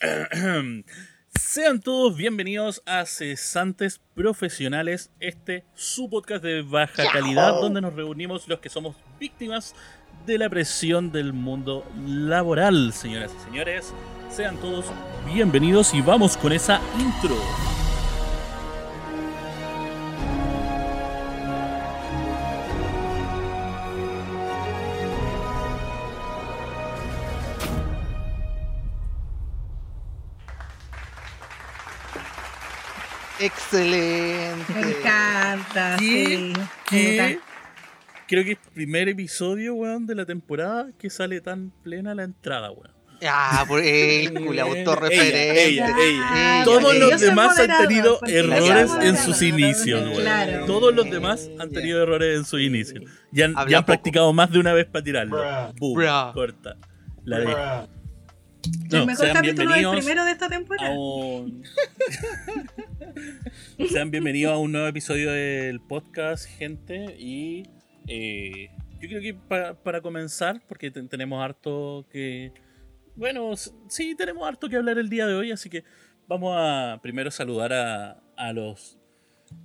Sean todos bienvenidos a Cesantes Profesionales, este su podcast de baja calidad donde nos reunimos los que somos víctimas de la presión del mundo laboral. Señoras y señores, sean todos bienvenidos y vamos con esa intro. Excelente. Me encanta, ¿Qué? sí. ¿Qué? Me encanta. Creo que es el primer episodio, weón, de la temporada que sale tan plena la entrada, weón. Ah, por el culo, autorreferente. Ella, ella. Ah, Todos los yo demás han tenido errores en sus inicios, weón. Claro. Todos los demás han tenido errores en sus inicios. Ya han, ya han poco. practicado más de una vez para tirarlo. Bruh. Boom, Bruh. corta. La de. El mejor capítulo del primero de esta temporada. un... sean bienvenidos a un nuevo episodio del podcast, gente. Y eh, yo creo que pa- para comenzar, porque te- tenemos harto que. Bueno, sí, tenemos harto que hablar el día de hoy, así que vamos a primero saludar a, a los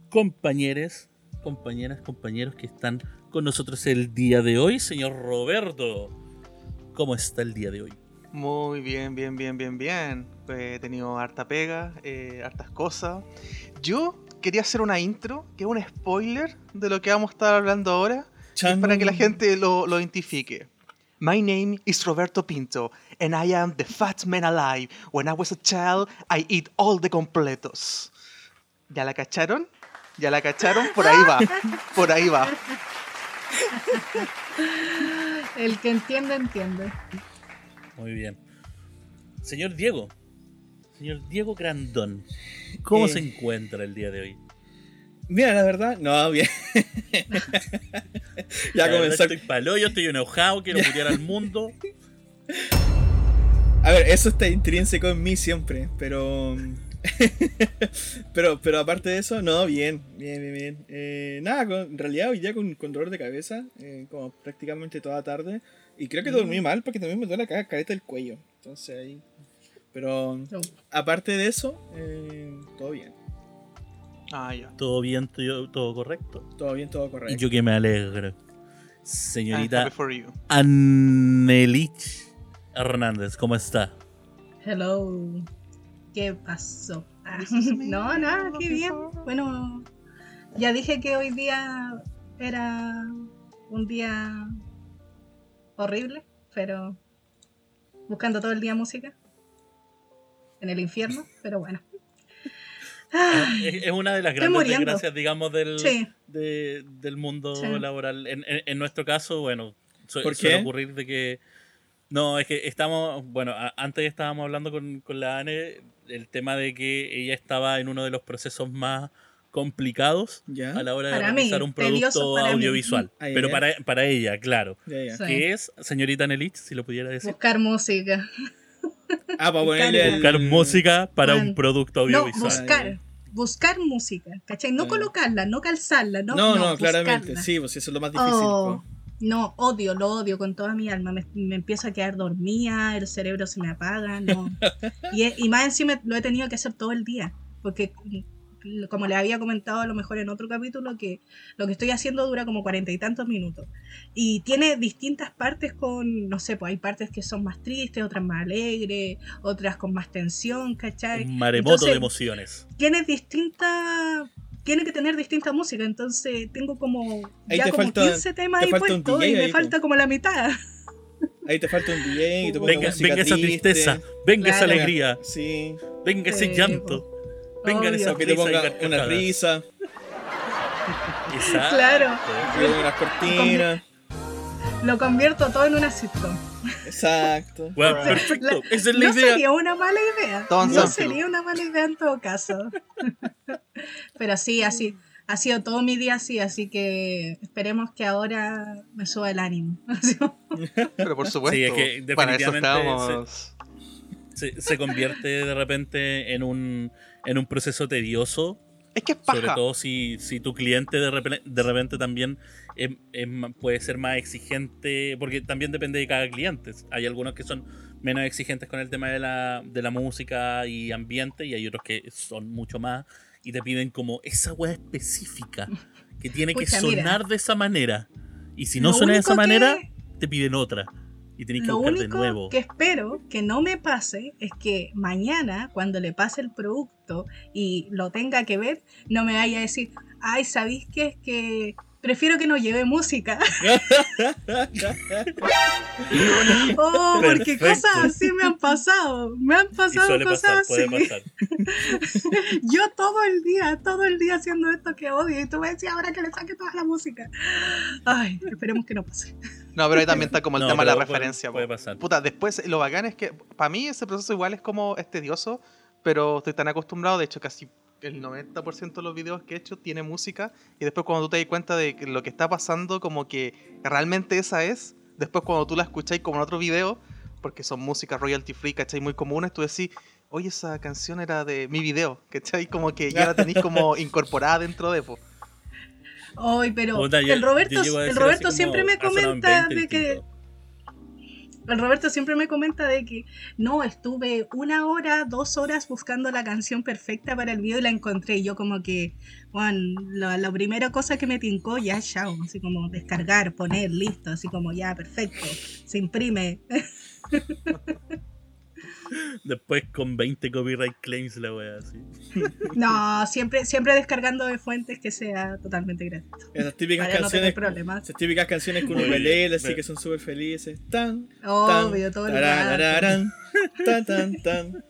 compañeros, compañeras, compañeros que están con nosotros el día de hoy. Señor Roberto, ¿cómo está el día de hoy? Muy bien, bien, bien, bien, bien. He tenido harta pega, eh, hartas cosas. Yo quería hacer una intro, que es un spoiler de lo que vamos a estar hablando ahora, es para que la gente lo, lo identifique. My name is Roberto Pinto, and I am the fat man alive. When I was a child, I eat all the completos. ¿Ya la cacharon? ¿Ya la cacharon? Por ahí va, por ahí va. El que entiende, entiende. Muy bien. Señor Diego, señor Diego Grandón, ¿cómo Eh. se encuentra el día de hoy? Mira, la verdad, no, bien. ya La comenzó. Estoy palo, yo estoy enojado, quiero putear al mundo. A ver, eso está intrínseco en mí siempre, pero. pero, pero aparte de eso, no, bien, bien, bien, bien. Eh, nada, con- en realidad hoy día con, con dolor de cabeza, eh, como prácticamente toda tarde. Y creo que dormí mal porque también me duele la ca- careta del cuello. Entonces ahí. Pero No. aparte de eso, eh, todo bien. Ah, ya. ¿Todo bien, todo, todo correcto? Todo bien, todo Y correcto. yo que me alegro. I'm Señorita happy for you. Anelich Hernández, ¿cómo está? Hello. ¿Qué pasó? Ah, no, nada, qué looking bien. Bueno, ya dije que hoy día era un día horrible, pero buscando todo el día música en el infierno, pero bueno. Ah, Es, es una de las Estoy grandes muriendo. desgracias, digamos, del, Sí. de- del mundo Sí. laboral. En, en- en nuestro caso, bueno, su- ¿Por suele qué? ocurrir de que. No, es que estamos. Bueno, a- antes estábamos hablando con, con la Ane el tema de que ella estaba en uno de los procesos más complicados a la hora de Para mí, realizar un producto mí. audiovisual. Ah, Pero para, para ella, claro. Sí. ¿Qué es, señorita Nelich, si lo pudiera decir? buscar música. Ah, para ponerle el... Buscar música para Bueno, un producto No, audiovisual. buscar. Buscar música, ¿cachai? No Ah. colocarla, no calzarla, no. No, no, buscarla. claramente, sí, pues eso es lo más difícil. Oh, po. no, odio, lo odio con toda mi alma. Me, me empiezo a quedar dormida, el cerebro se me apaga, no. Y, y más encima lo he tenido que hacer todo el día, porque como le había comentado a lo mejor en otro capítulo, que lo que estoy haciendo dura como cuarenta y tantos minutos. Y tiene distintas partes con, no sé, pues hay partes que son más tristes, otras más alegres, otras con más tensión, ¿cachai? Un maremoto Entonces, de emociones. tiene distinta tiene que tener distinta música entonces tengo como Ahí ya te como falta- 15 temas te ahí falta un puestos DJ y me ahí, falta como la mitad Ahí te falta un DJ y te pongo Venga, venga esa triste. tristeza, venga esa Claro. alegría, Sí, venga ese Sí, llanto, venga Obvio. esa que te ponga una risa, Exacto. Claro. que te ponga unas cortinas. lo convierto todo en una sitcom Exacto. Bueno, perfecto, La- esa es la no idea. sería una mala idea no sería una mala idea en todo caso pero sí así ha sido todo mi día así así que esperemos que ahora me suba el ánimo Pero por supuesto, Sí, es que para eso definitivamente estamos. Se, se convierte de repente en un, en un proceso tedioso, Es que es sobre paja. todo si, si tu cliente de repente, de repente también es- puede ser más exigente, porque también depende de cada cliente. Hay algunos que son menos exigentes con el tema de la, de la música y ambiente, y hay otros que son mucho más y te piden como esa weá específica que tiene que sonar mira. de esa manera. Y si no Lo suena de esa que- manera, te piden otra. Y tenés que Lo buscar de único nuevo. que espero que no me pase es que mañana, cuando le pase el producto y lo tenga que ver, no me vaya a decir, ay, ¿sabéis qué? Es que prefiero que no lleve música. oh, porque Perfecto. cosas así me han pasado. Me han Y pasado suele cosas pasar, así. puede pasar. Yo todo el día, todo el día haciendo esto que odio. Y tú me decías ahora que le saque toda la música. Ay, esperemos que no pase. No, pero ahí también está como el No, tema de la puede- referencia. puede pasar. Puta, después lo bacán es que para mí ese proceso igual es como es tedioso, pero estoy tan acostumbrado, de hecho casi el 90% de los videos que he hecho tiene música y después cuando tú te das cuenta de que lo que está pasando como que realmente esa es, después cuando tú la escucháis como en otro video, porque son músicas royalty free, ¿cachai? Muy comunes, tú decís, oye, esa canción era de mi video, ¿cachai? Como que ya la tenéis como incorporada dentro de, po. Ay, pero yo- el Roberto, el Roberto siempre me comenta 20 de que. El Roberto siempre me comenta de que no, estuve una hora, dos horas buscando la canción perfecta para el video y la encontré. Y yo como que, la, la primera cosa que me tincó, ya, chao, así como descargar, poner, listo, así como ya, perfecto, se imprime. Después con 20 copyright claims la wea así. No, siempre, siempre descargando de fuentes que sea totalmente gratuito. Esas típicas Para no canciones. problemas. Esas típicas canciones con Muy ukulele, bien. así que son súper felices. Tan, tan, Obvio, todo el rato. tan, tan, tan.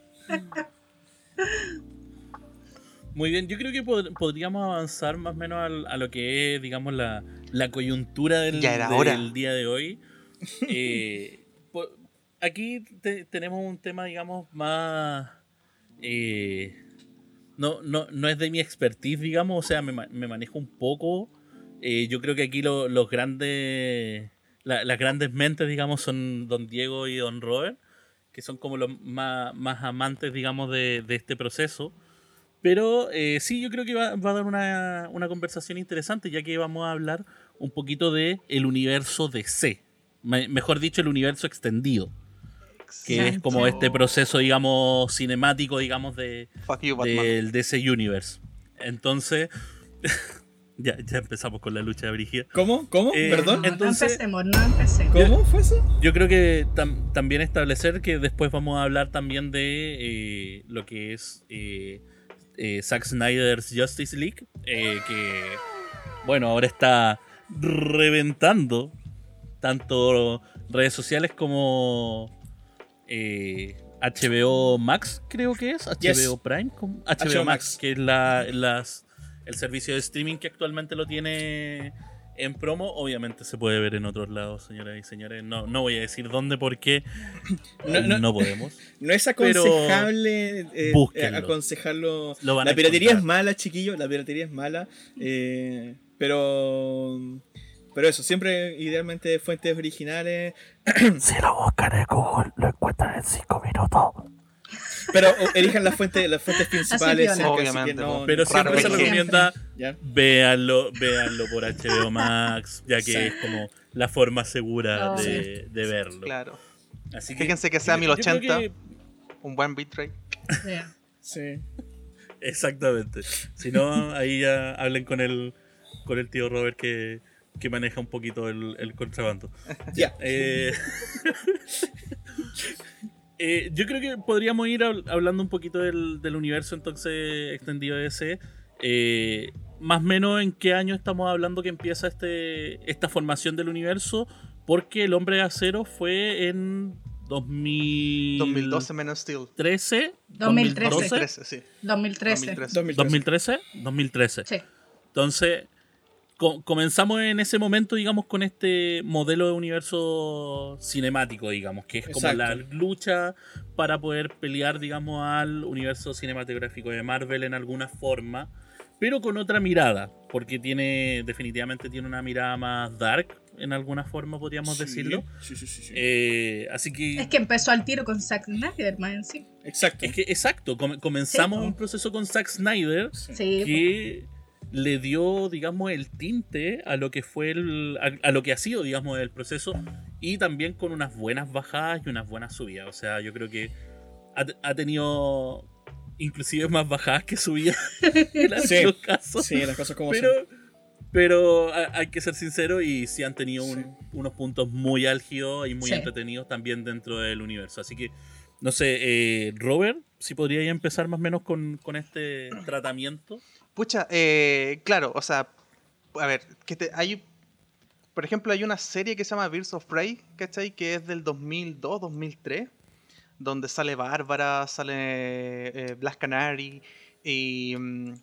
Muy bien, yo creo que pod- podríamos avanzar más o menos al- a lo que es, digamos, la, la coyuntura del, Ya era del hora. día de hoy. Eh, aquí te- tenemos un tema, digamos, más... eh, no, no, no es de mi expertise, digamos, o sea, me, ma- me manejo un poco. Eh, yo creo que aquí lo- los grandes... la- las grandes mentes, digamos, son Don Diego y Don Robert, que son como los más, más amantes, digamos, de, este proceso. Pero eh, sí, yo creo que va, va a dar una, una conversación interesante, ya que vamos a hablar un poquito de el universo DC. Me- mejor dicho, el universo extendido. Que es como este proceso, digamos, cinemático, digamos, de, you, del DC Universe. Entonces, ya, ya empezamos con la lucha de Brigida. ¿Cómo? ¿Cómo? Eh, ¿Perdón? No, Entonces- no empecemos, no empecemos. ¿Cómo fue eso? Yo creo que tam- también establecer que después vamos a hablar también de eh, lo que es eh, eh, Zack Snyder's Justice League, eh, que bueno, ahora está reventando tanto redes sociales como eh, HBO Max, creo que es, HBO Yes. Prime, HBO, HBO Max, Max. que es la, las, el servicio de streaming que actualmente lo tiene en promo. Obviamente se puede ver en otros lados, señoras y señores. No, no voy a decir dónde porque No, no, no. podemos. No es aconsejable eh, eh, aconsejarlo. La piratería es mala, chiquillos. La piratería es mala. eh, pero. Pero eso, siempre idealmente fuentes originales. Si lo buscan en Google, lo encuentran en 5 minutos. Pero elijan las fuentes, las fuentes principales. piola. cerca, así que Obviamente, no-. Pero siempre se recomienda véanlo, véanlo por HBO Max, ya que Sí. es como la forma segura Oh. de, de verlo. Claro. Así que, Fíjense que sea yo- yo creo 1080. que- Un buen bitrate. Yeah. Sí. Exactamente. Si no, ahí ya hablen con el, con el tío Robert que, que maneja un poquito el, el contrabando. Ya. Eh, eh, yo creo que podríamos ir habl- hablando un poquito del, del universo entonces extendido ese. Eh, más o menos en qué año estamos hablando que empieza este, esta formación del universo. Porque el hombre de acero fue en 2000... 2012 menos Steel. 13, 2013. 2013, sí. 2013. 2013. 2013, 2013. Sí. Entonces, co- comenzamos en ese momento, digamos, con este modelo de universo cinemático, digamos, que es como Exacto. la lucha para poder pelear, digamos, al universo cinematográfico de Marvel en alguna forma, pero con otra mirada, porque tiene, definitivamente tiene una mirada más dark, en alguna forma, podríamos Sí, decirlo. Sí, sí, sí. sí. Eh, así que... Es que empezó al tiro con Zack Snyder, más en sí. Exacto. es que, exacto, com- comenzamos Sí, un proceso con Zack Snyder Sí. que le dio, digamos, el tinte a lo que fue el, a, a lo que ha sido, digamos, el proceso y también con unas buenas bajadas y unas buenas subidas. O sea, yo creo que ha, tenido inclusive más bajadas que subidas en algunos casos. Sí, las cosas como pero, Pero hay que ser sincero y sí han tenido unos puntos muy álgidos y muy entretenidos también dentro del universo. Así que, no sé, eh, Robert, si podría empezar más o menos con, con este tratamiento. Pucha, eh, claro, o sea, a ver, que te, hay, por ejemplo, hay una serie que se llama Birds of Prey, ¿cachai? Que es del 2002, 2003, donde sale Bárbara, sale eh, Black Canary, y, mm,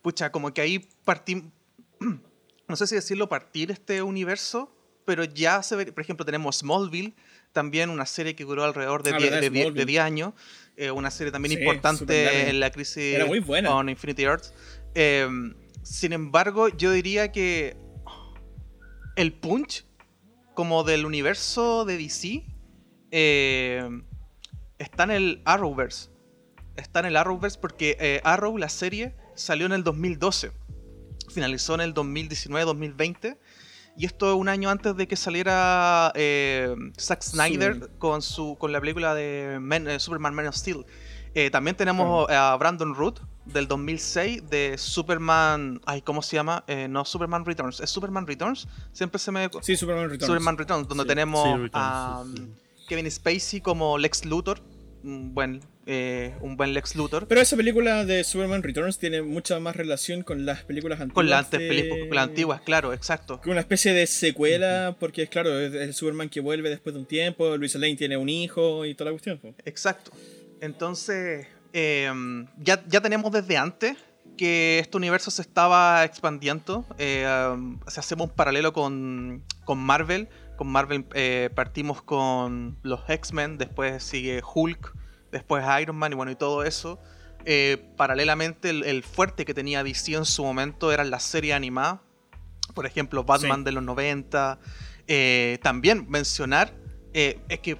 pucha, como que ahí partimos, no sé si decirlo partir este universo, pero ya se ve, por ejemplo, tenemos Smallville, también una serie que duró alrededor de 10 años, eh, una serie también importante en la crisis con Infinity Earths. Em, sin embargo, yo diría que el punch como del universo de DC em, está en el Arrowverse. Está en el Arrowverse porque eh, Arrow, la serie, salió en el 2012. Finalizó en el 2019-2020. Y esto un año antes de que saliera eh, Zack Snyder con, su, con la película de eh, Superman Man of Steel. Eh, también tenemos a Brandon Root del 2006 de Superman. Ay, ¿cómo se llama? Eh, no Superman Returns. ¿Es Superman Returns? Siempre se me. Sí, Superman Returns. Superman Returns, donde tenemos a Kevin Spacey como Lex Luthor. Un buen, eh, un buen Lex Luthor. Pero esa película de Superman Returns tiene mucha más relación con las películas antiguas. Con las, películas antiguas, claro, exacto. Con una especie de secuela, porque es claro, es el Superman que vuelve después de un tiempo, Luis Lane tiene un hijo y toda la cuestión. Exacto. Entonces, em, ya, ya tenemos desde antes que este universo se estaba expandiendo. Eh, se hacemos un paralelo con, con Marvel. Con Marvel eh, partimos con los X-Men, después sigue Hulk, después Iron Man y bueno, y todo eso. Eh, paralelamente, el, fuerte que tenía DC en su momento era la serie animada. Por ejemplo, Batman de los 90. también mencionar es que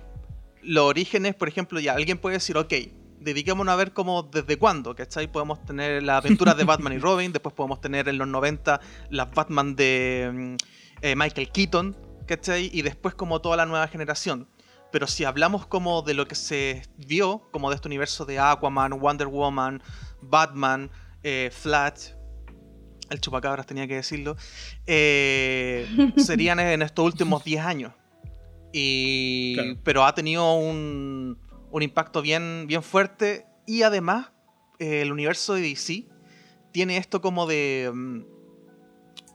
los orígenes, por ejemplo, ya alguien puede decir, ok, dediquémonos a ver cómo, desde cuándo, ¿cachai? Podemos tener las aventuras de Batman y Robin, después podemos tener en los 90 las Batman de mm, eh, Michael Keaton, ¿cachai? Y después como toda la nueva generación. Pero si hablamos como de lo que se vio, como de este universo de Aquaman, Wonder Woman, Batman, eh, Flash, el chupacabras tenía que decirlo, eh, serían en estos últimos 10 años. Y, Pero ha tenido un, un, impacto bien, bien fuerte. Y además, eh, el universo de DC tiene esto como de. Mm,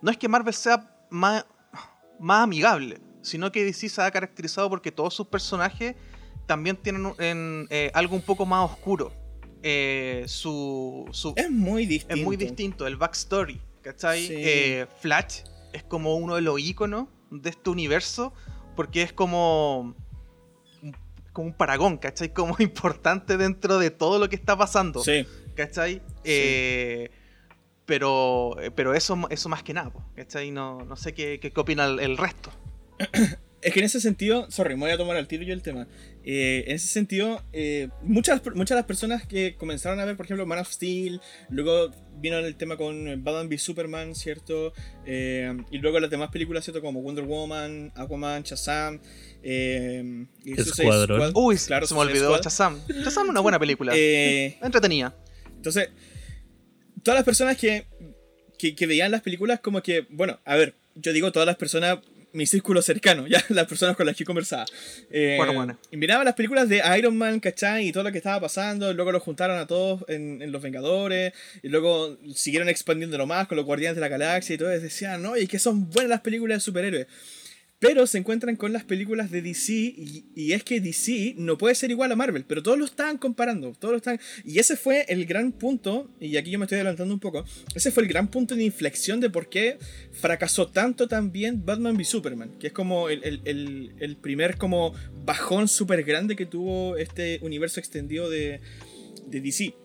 no es que Marvel sea más, más amigable, sino que DC se ha caracterizado porque todos sus personajes también tienen en, eh, algo un poco más oscuro. Eh, su, su, es muy distinto. Es muy distinto, el backstory. ¿Cachai? Flash es como uno de los iconos de este universo porque es como, como un paragón, ¿cachai? Como importante dentro de todo lo que está pasando. Sí. ¿Cachai? Eh, pero, pero eso, eso más que nada, ¿cachai? No, no sé qué, qué opina el, resto. Es que en ese sentido, sorry, me voy a tomar al tiro yo el tema. Eh, en ese sentido, eh, muchas, muchas de las personas que comenzaron a ver, por ejemplo, Man of Steel, luego vino el tema con Batman v Superman, ¿cierto? Eh, y luego las demás películas, ¿cierto? Como Wonder Woman, Aquaman, Shazam. Eh, Escuadrón. Uy, claro, se me olvidó Shazam. Shazam es una buena película. Entretenida. Entonces, todas las personas que, que, que veían las películas, como que, bueno, a ver, yo digo todas las personas mi círculo cercano, ya las personas con las que conversaba. Eh, bueno, Y miraba las películas de Iron Man, ¿cachai? Y todo lo que estaba pasando. luego lo juntaron a todos en, Los Vengadores. Y luego siguieron expandiéndolo más con los Guardianes de la Galaxia y todo. Y decían, no, y que son buenas las películas de superhéroes. Pero se encuentran con las películas de DC y, es que DC no puede ser igual a Marvel, pero todos lo están comparando, todos lo están... Y ese fue el gran punto, y aquí yo me estoy adelantando un poco, ese fue el gran punto de inflexión de por qué fracasó tanto también Batman v Superman, que es como el, primer como bajón súper grande que tuvo este universo extendido de, DC.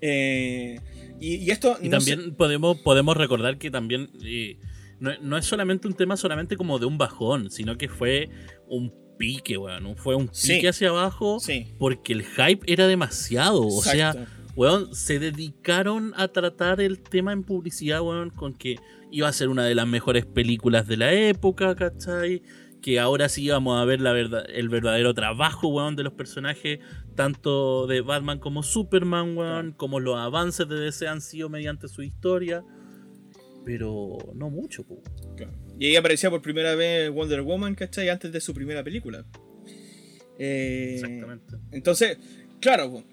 Eh, y, esto... Y también podemos, podemos recordar que también... Eh, no, es solamente un tema solamente como de un bajón, sino que fue un pique, weón. Fue un pique hacia abajo porque el hype era demasiado. O sea, weón, se dedicaron a tratar el tema en publicidad, weón, con que iba a ser una de las mejores películas de la época, ¿cachai? que ahora sí vamos a ver la verdad, el verdadero trabajo, weón, de los personajes, tanto de Batman como Superman, weón, como los avances de DC han sido mediante su historia, pero no mucho, weón. Y ahí aparecía por primera vez Wonder Woman, ¿cachai? Antes de su primera película. Eh, Exactamente. Entonces, claro,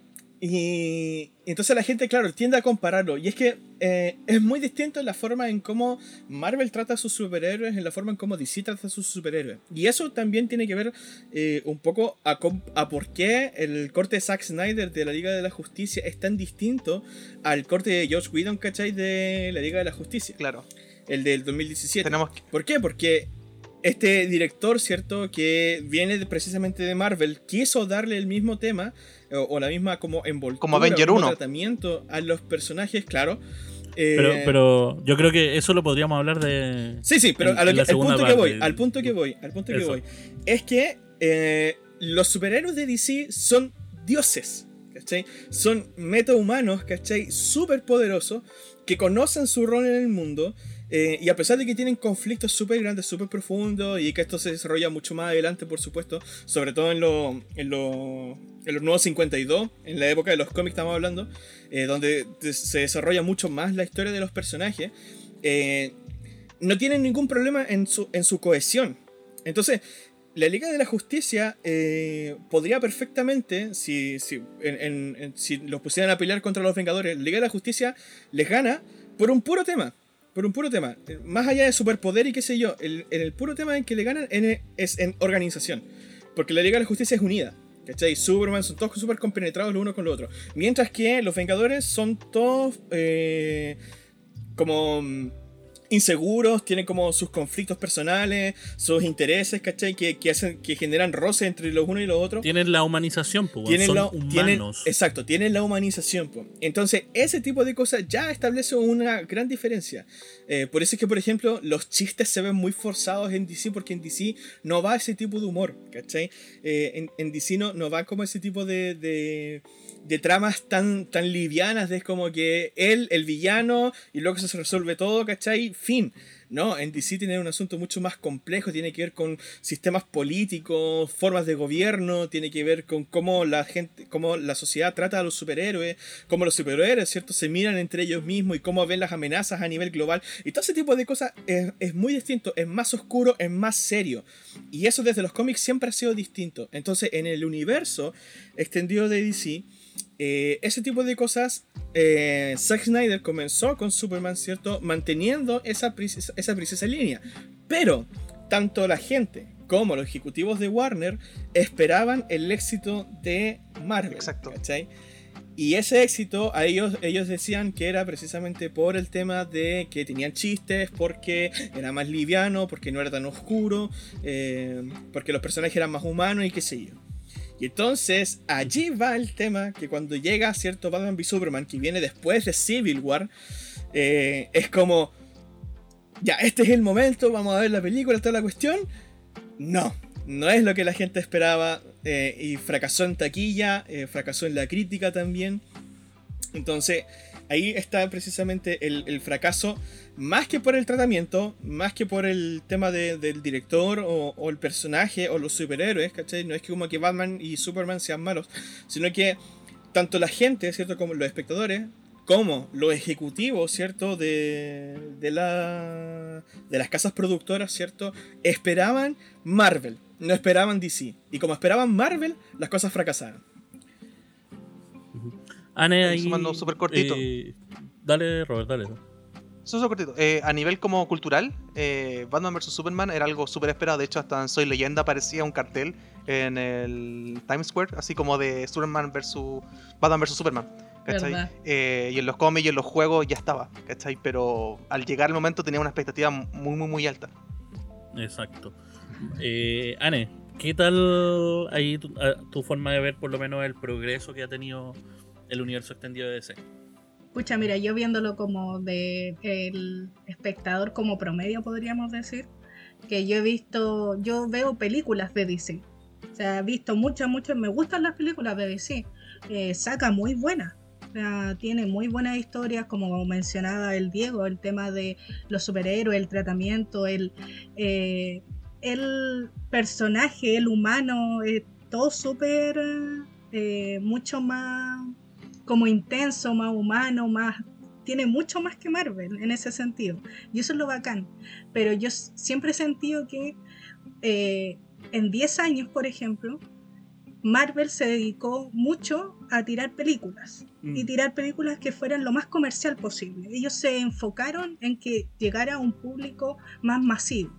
y entonces la gente, claro, tiende a compararlo. Y es que eh, es muy distinto en la forma en cómo Marvel trata a sus superhéroes, en la forma en cómo DC trata a sus superhéroes. Y eso también tiene que ver eh, un poco a, a, por qué el corte de Zack Snyder de la Liga de la Justicia es tan distinto al corte de Josh Whedon, ¿cachai? De la Liga de la Justicia. Claro. El del 2017. Tenemos ¿Por qué? Porque este director, ¿cierto? Que viene precisamente de Marvel, quiso darle el mismo tema o, la misma como envoltura, como Avenger 1. tratamiento a los personajes, claro. Pero, eh, pero yo creo que eso lo podríamos hablar de. Sí, sí, pero al punto que voy, al punto que voy, al punto que voy, es que eh, los superhéroes de DC son dioses, ¿cachai? Son metahumanos, ¿cachai? Súper poderosos, que conocen su rol en el mundo, eh, y a pesar de que tienen conflictos súper grandes, súper profundos, y que esto se desarrolla mucho más adelante, por supuesto, sobre todo en, lo, en, en los nuevos 52, en la época de los cómics estamos hablando, eh, donde se desarrolla mucho más la historia de los personajes, eh, no tienen ningún problema en su, en su cohesión. Entonces, la Liga de la Justicia podría perfectamente, si, si, si los pusieran a pelear contra los Vengadores, la Liga de la Justicia les gana por un puro tema por un puro tema. Más allá de superpoder y qué sé yo, el, el puro tema en que le ganan es en organización. Porque la Liga de la Justicia es unida. ¿Cachai? Superman son todos súper compenetrados los unos con los otros. Mientras que los Vengadores son todos eh, como mm, inseguros, tienen como sus conflictos personales, sus intereses, ¿cachai? Que, que, hacen, que generan roce entre los unos y los otros. Tienen la humanización, pues. Tienen son humanos. exacto, tienen la humanización, pues. Entonces, ese tipo de cosas ya establece una gran diferencia. Eh, por eso es que, por ejemplo, los chistes se ven muy forzados en DC, porque en DC no va ese tipo de humor, ¿cachai? Eh, en, en, DC no, no va como ese tipo de, de de tramas tan, tan livianas, de es como que él, el villano, y luego se resuelve todo, ¿cachai? Fin. No, en DC tiene un asunto mucho más complejo, tiene que ver con sistemas políticos, formas de gobierno, tiene que ver con cómo la gente, cómo la sociedad trata a los superhéroes, cómo los superhéroes, ¿cierto? Se miran entre ellos mismos y cómo ven las amenazas a nivel global. Y todo ese tipo de cosas es, es muy distinto, es más oscuro, es más serio. Y eso desde los cómics siempre ha sido distinto. Entonces, en el universo extendido de DC, eh, ese tipo de cosas, eh, Zack Snyder comenzó con Superman, ¿cierto? Manteniendo esa, esa precisa línea. Pero, tanto la gente como los ejecutivos de Warner esperaban el éxito de Marvel. Exacto. Y ese éxito, a ellos, ellos decían que era precisamente por el tema de que tenían chistes, porque era más liviano, porque no era tan oscuro, eh, porque los personajes eran más humanos y qué sé yo. Y entonces allí va el tema que cuando llega cierto Batman v Superman que viene después de Civil War, eh, es como, ya, este es el momento, vamos a ver la película, toda la cuestión. No, no es lo que la gente esperaba eh, y fracasó en taquilla, eh, fracasó en la crítica también. Entonces, ahí está precisamente el, fracaso, más que por el tratamiento, más que por el tema del director o, el personaje o los superhéroes, ¿cachai? No es que como que Batman y Superman sean malos, sino que tanto la gente, ¿cierto? Como los espectadores, como los ejecutivos, ¿cierto? De, de, de las casas productoras, ¿cierto? Esperaban Marvel, no esperaban DC. Y como esperaban Marvel, las cosas fracasaron. Ane ahí. Sumando súper cortito. Eh, dale, Robert, dale. Súper cortito. Eh, a nivel como cultural, eh, Batman vs Superman era algo súper esperado. De hecho, hasta en Soy Leyenda aparecía un cartel en el Times Square, así como de Superman versus Batman vs Superman. ¿cachai? y en los cómics y en los juegos ya estaba, ¿cachai? Pero al llegar el momento tenía una expectativa muy, muy, muy alta. Exacto. Eh, Anne, ¿qué tal ahí tu, tu, forma de ver por lo menos el progreso que ha tenido el universo extendido de DC. Pucha, mira, yo viéndolo como de el espectador como promedio, podríamos decir, que yo he visto, yo veo películas de DC. O sea, he visto muchas, muchas, me gustan las películas de DC. Eh, saca muy buenas. O sea, tiene muy buenas historias, como mencionaba el Diego, el tema de los superhéroes, el tratamiento, el... Eh, el personaje, el humano, es todo súper, eh, mucho más como intenso, más humano, más tiene mucho más que Marvel en ese sentido. Y eso es lo bacán. Pero yo siempre he sentido que eh, en 10 años, por ejemplo, Marvel se dedicó mucho a tirar películas Mm. y tirar películas que fueran lo más comercial posible. Ellos se enfocaron en que llegara a un público más masivo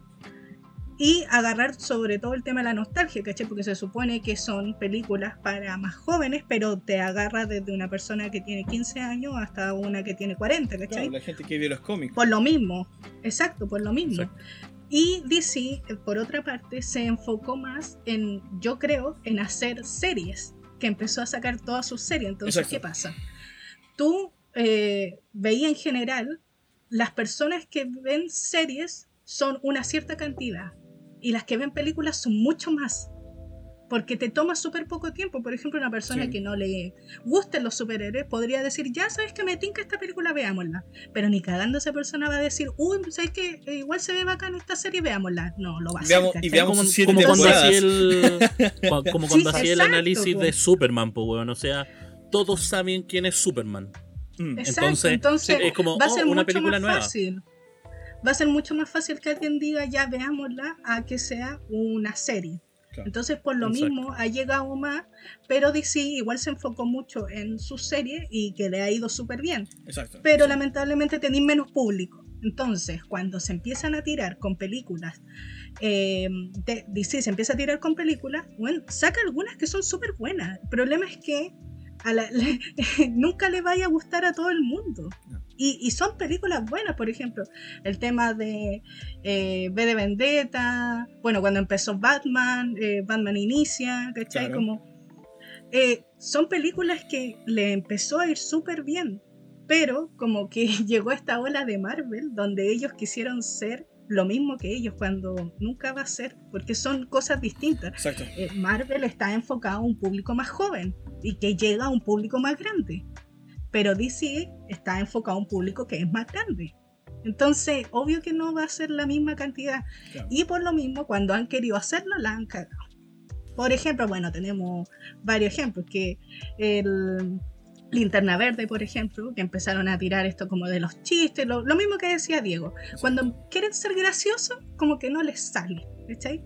y agarrar sobre todo el tema de la nostalgia, ¿cachai? Porque se supone que son películas para más jóvenes, pero te agarra desde una persona que tiene 15 años hasta una que tiene 40, ¿cachai? Claro, la gente que vio los cómics. Por lo mismo, exacto, por lo mismo. Exacto. Y DC, eh, por otra parte, se enfocó más en, yo creo, en hacer series, que empezó a sacar todas sus series. Entonces, Exacto. ¿qué pasa? Tú eh, veías en general, las personas que ven series son una cierta cantidad y las que ven películas son mucho más. Porque te toma súper poco tiempo. Por ejemplo, una persona Sí. que no le gusten los superhéroes podría decir, ya sabes que me tinca esta película, veámosla. Pero ni cagando esa persona va a decir, uy, ¿sabes que igual se ve bacán esta serie, veámosla? No, lo va a hacer. Veamos- y veamos como, siete como cuando hacía el, como cuando Sí, hacía el análisis po. de Superman, pues, weón. O sea, todos saben quién es Superman. Mm. Exacto, Entonces, entonces, es como, va a oh, ser una mucho película más nueva. fácil. Va a ser mucho más fácil que alguien diga ya veámosla a que sea una serie. Claro. Entonces, por lo Exacto. mismo, ha llegado más, pero DC igual se enfocó mucho en su serie y que le ha ido súper bien. Exacto. Pero Sí. lamentablemente tenéis menos público. Entonces, cuando se empiezan a tirar con películas, eh, de- DC se empieza a tirar con películas, bueno, saca algunas que son súper buenas. El problema es que a la- le- nunca le vaya a gustar a todo el mundo. No. Y, y son películas buenas, por ejemplo, el tema de eh, V de Vendetta, bueno, cuando empezó Batman, eh, Batman Inicia, ¿cachai? Claro. Como, eh, son películas que le empezó a ir súper bien, pero como que llegó esta ola de Marvel donde ellos quisieron ser lo mismo que ellos cuando nunca va a ser, porque son cosas distintas. Exacto. Eh, Marvel está enfocado a un público más joven y que llega a un público más grande, pero DC está enfocado a un público que es más grande. Entonces, obvio que no va a ser la misma cantidad. Claro. Y por lo mismo, cuando han querido hacerlo, la han cagado. Por ejemplo, bueno, tenemos varios ejemplos, que el Linterna Verde, por ejemplo, que empezaron a tirar esto como de los chistes, lo, lo mismo que decía Diego. Cuando quieren ser graciosos, como que no les sale, ¿cachai?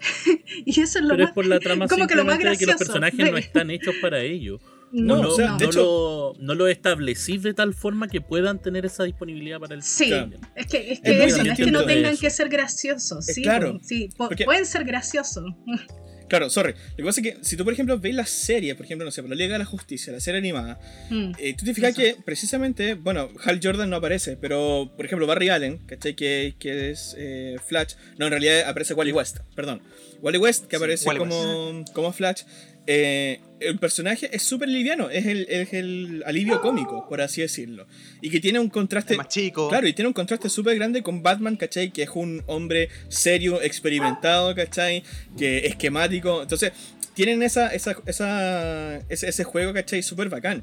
y eso es lo Pero más... es por la trama como que lo más de que los gracioso, personajes no ve. están hechos para ello. No, No, No, lo- o sea, no de hecho- lo, no lo establecí de tal forma que puedan tener esa disponibilidad para el Sí, Claro. es que, es Es que muy eso, no es que no tengan eso. que ser graciosos, Es sí, claro, sí, po- porque- pueden ser graciosos. Claro, sorry. Lo que pasa es que si tú, por ejemplo, ves la serie, por ejemplo, no sé, por la Liga de la Justicia, la serie animada, Mm, eh, tú te fijas Eso. que precisamente, bueno, Hal Jordan no aparece, pero, por ejemplo, Barry Allen, ¿cachai? Que, que es eh, Flash. No, en realidad aparece Wally West, perdón. Wally West, que Sí, aparece Wally como, como Flash. Eh, el personaje es súper liviano, es el, es el alivio cómico, por así decirlo. Y que tiene un contraste. Es más chico. Claro, y tiene un contraste súper grande con Batman, ¿cachai? Que es un hombre serio, experimentado, ¿cachai? Que esquemático. Entonces, tienen esa, esa, esa, ese, ese juego, ¿cachai? Súper bacán.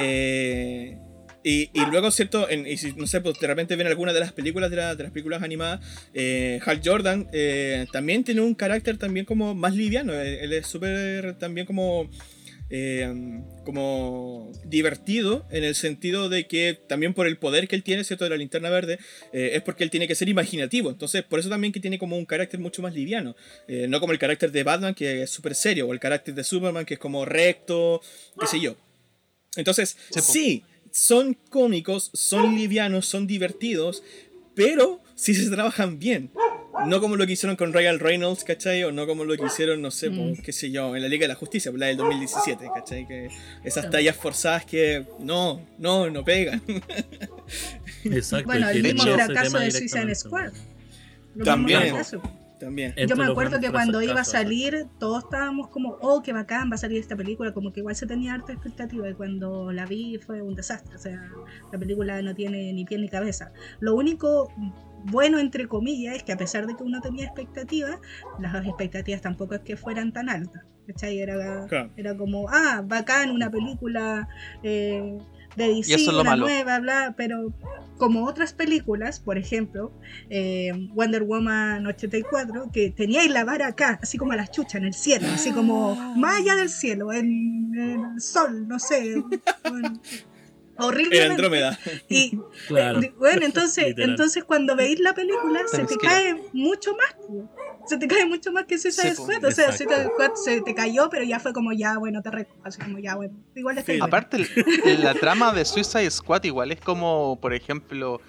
Eh, y, y luego, ¿cierto? En- y si, no sé, pues de repente ven alguna de las películas de, la- de las películas animadas, eh, Hal Jordan eh, también tiene un carácter también como más liviano. Él, él es súper también como eh, como divertido en el sentido de que también por el poder que él tiene, ¿cierto? De la linterna verde, eh, es porque él tiene que ser imaginativo. Entonces, por eso también que tiene como un carácter mucho más liviano. Eh, no como el carácter de Batman, que es súper serio, o el carácter de Superman, que es como recto, qué sé yo. Entonces, sí, son cómicos, son livianos, son divertidos, pero sí se trabajan bien. No como lo que hicieron con Ryan Reynolds, ¿cachai? O no como lo que hicieron, no sé, Mm. po, qué sé yo, en la Liga de la Justicia, por la del 2017, ¿cachai? Que esas tallas forzadas que no, no, no pegan. Exacto. Bueno, el mismo fracaso de Suicide. Squad. Lo También. mismo. También. Yo me acuerdo que cuando iba a salir, todos estábamos como, oh, qué bacán, va a salir esta película, como que igual se tenía harta expectativa y cuando la vi fue un desastre, o sea, la película no tiene ni pie ni cabeza. Lo único bueno, entre comillas, es que a pesar de que uno tenía expectativas, las expectativas tampoco es que fueran tan altas, ¿cachai? Era, Claro. era como, ah, bacán, una película... eh, de DC, la nueva, bla, pero como otras películas, por ejemplo, eh, Wonder Woman 84, que teníais la vara acá, así como a las chuchas, en el cielo, así como ah. más allá del cielo, en, el sol, no sé. horrible. Andrómeda. Y bueno, entonces, entonces cuando veis la película se te cae mucho más. Se te cae mucho más que sí, Squad. O sea, se te, se te, cayó, pero ya fue como ya, bueno, te recojo. Así como ya, bueno. Igual sí. Aparte, la trama de Suicide Squad igual es como, por ejemplo.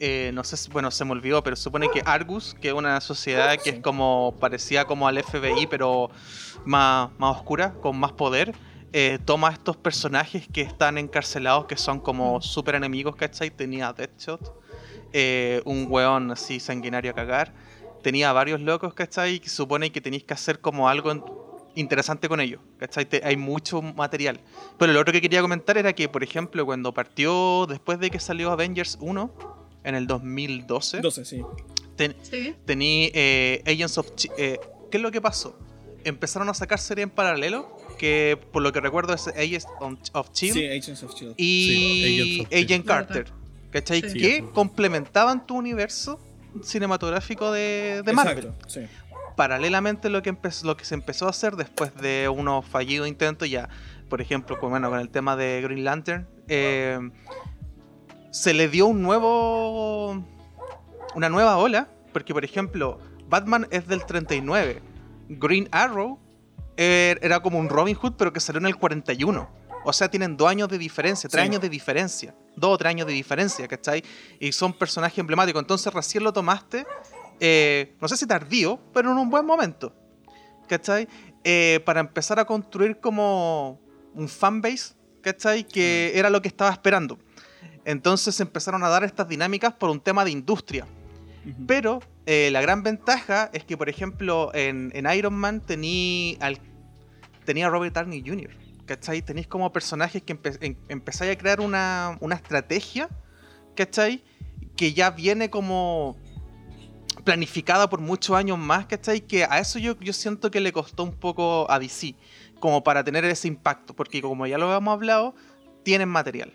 Eh, no sé, bueno, se me olvidó, pero supone que Argus, que es una sociedad que es como parecía como al FBI, pero más, más oscura, con más poder, eh, toma estos personajes que están encarcelados, que son como super enemigos, ¿cachai? Tenía Deadshot, eh, un weón así sanguinario a cagar. Tenía varios locos, ¿cachai? Que supone que tenéis que hacer como algo interesante con ellos, ¿cachai? hay mucho material. Pero lo otro que quería comentar era que, por ejemplo, cuando partió, después de que salió Avengers 1, en el 2012, 12, sí. tení eh, Agents of... ¿Qué es lo que pasó? Empezaron a sacar series en paralelo que por lo que recuerdo es Agents of Shield. Y Agent Carter. ¿Cachai? Que complementaban tu universo cinematográfico de, Marvel. Paralelamente lo que, lo que se empezó a hacer después de unos fallidos intentos, ya, por ejemplo, con, bueno, con el tema de Green Lantern, eh, se le dio un nuevo. una nueva ola, porque por ejemplo, Batman es del 39, Green Arrow era como un Robin Hood, pero que salió en el 41. O sea, tienen dos años de diferencia, tres años de diferencia. Dos o tres años de diferencia, ¿cachai? Y son personajes emblemáticos. Entonces recién lo tomaste, eh, no sé si tardío, pero en un buen momento. ¿Cachai? Eh, para empezar a construir como un fanbase, ¿cachai? Que era lo que estaba esperando. Entonces empezaron a dar estas dinámicas por un tema de industria. Pero eh, la gran ventaja es que, por ejemplo, en, Iron Man tení al, tenía a Robert Downey Jr. ¿Cachai? Tenéis como personajes que empezáis a crear una, estrategia, ¿cachai? Que ya viene como planificada por muchos años más, ¿cachai? Que a eso yo, yo siento que le costó un poco a DC, como para tener ese impacto, porque como ya lo habíamos hablado, tienen material.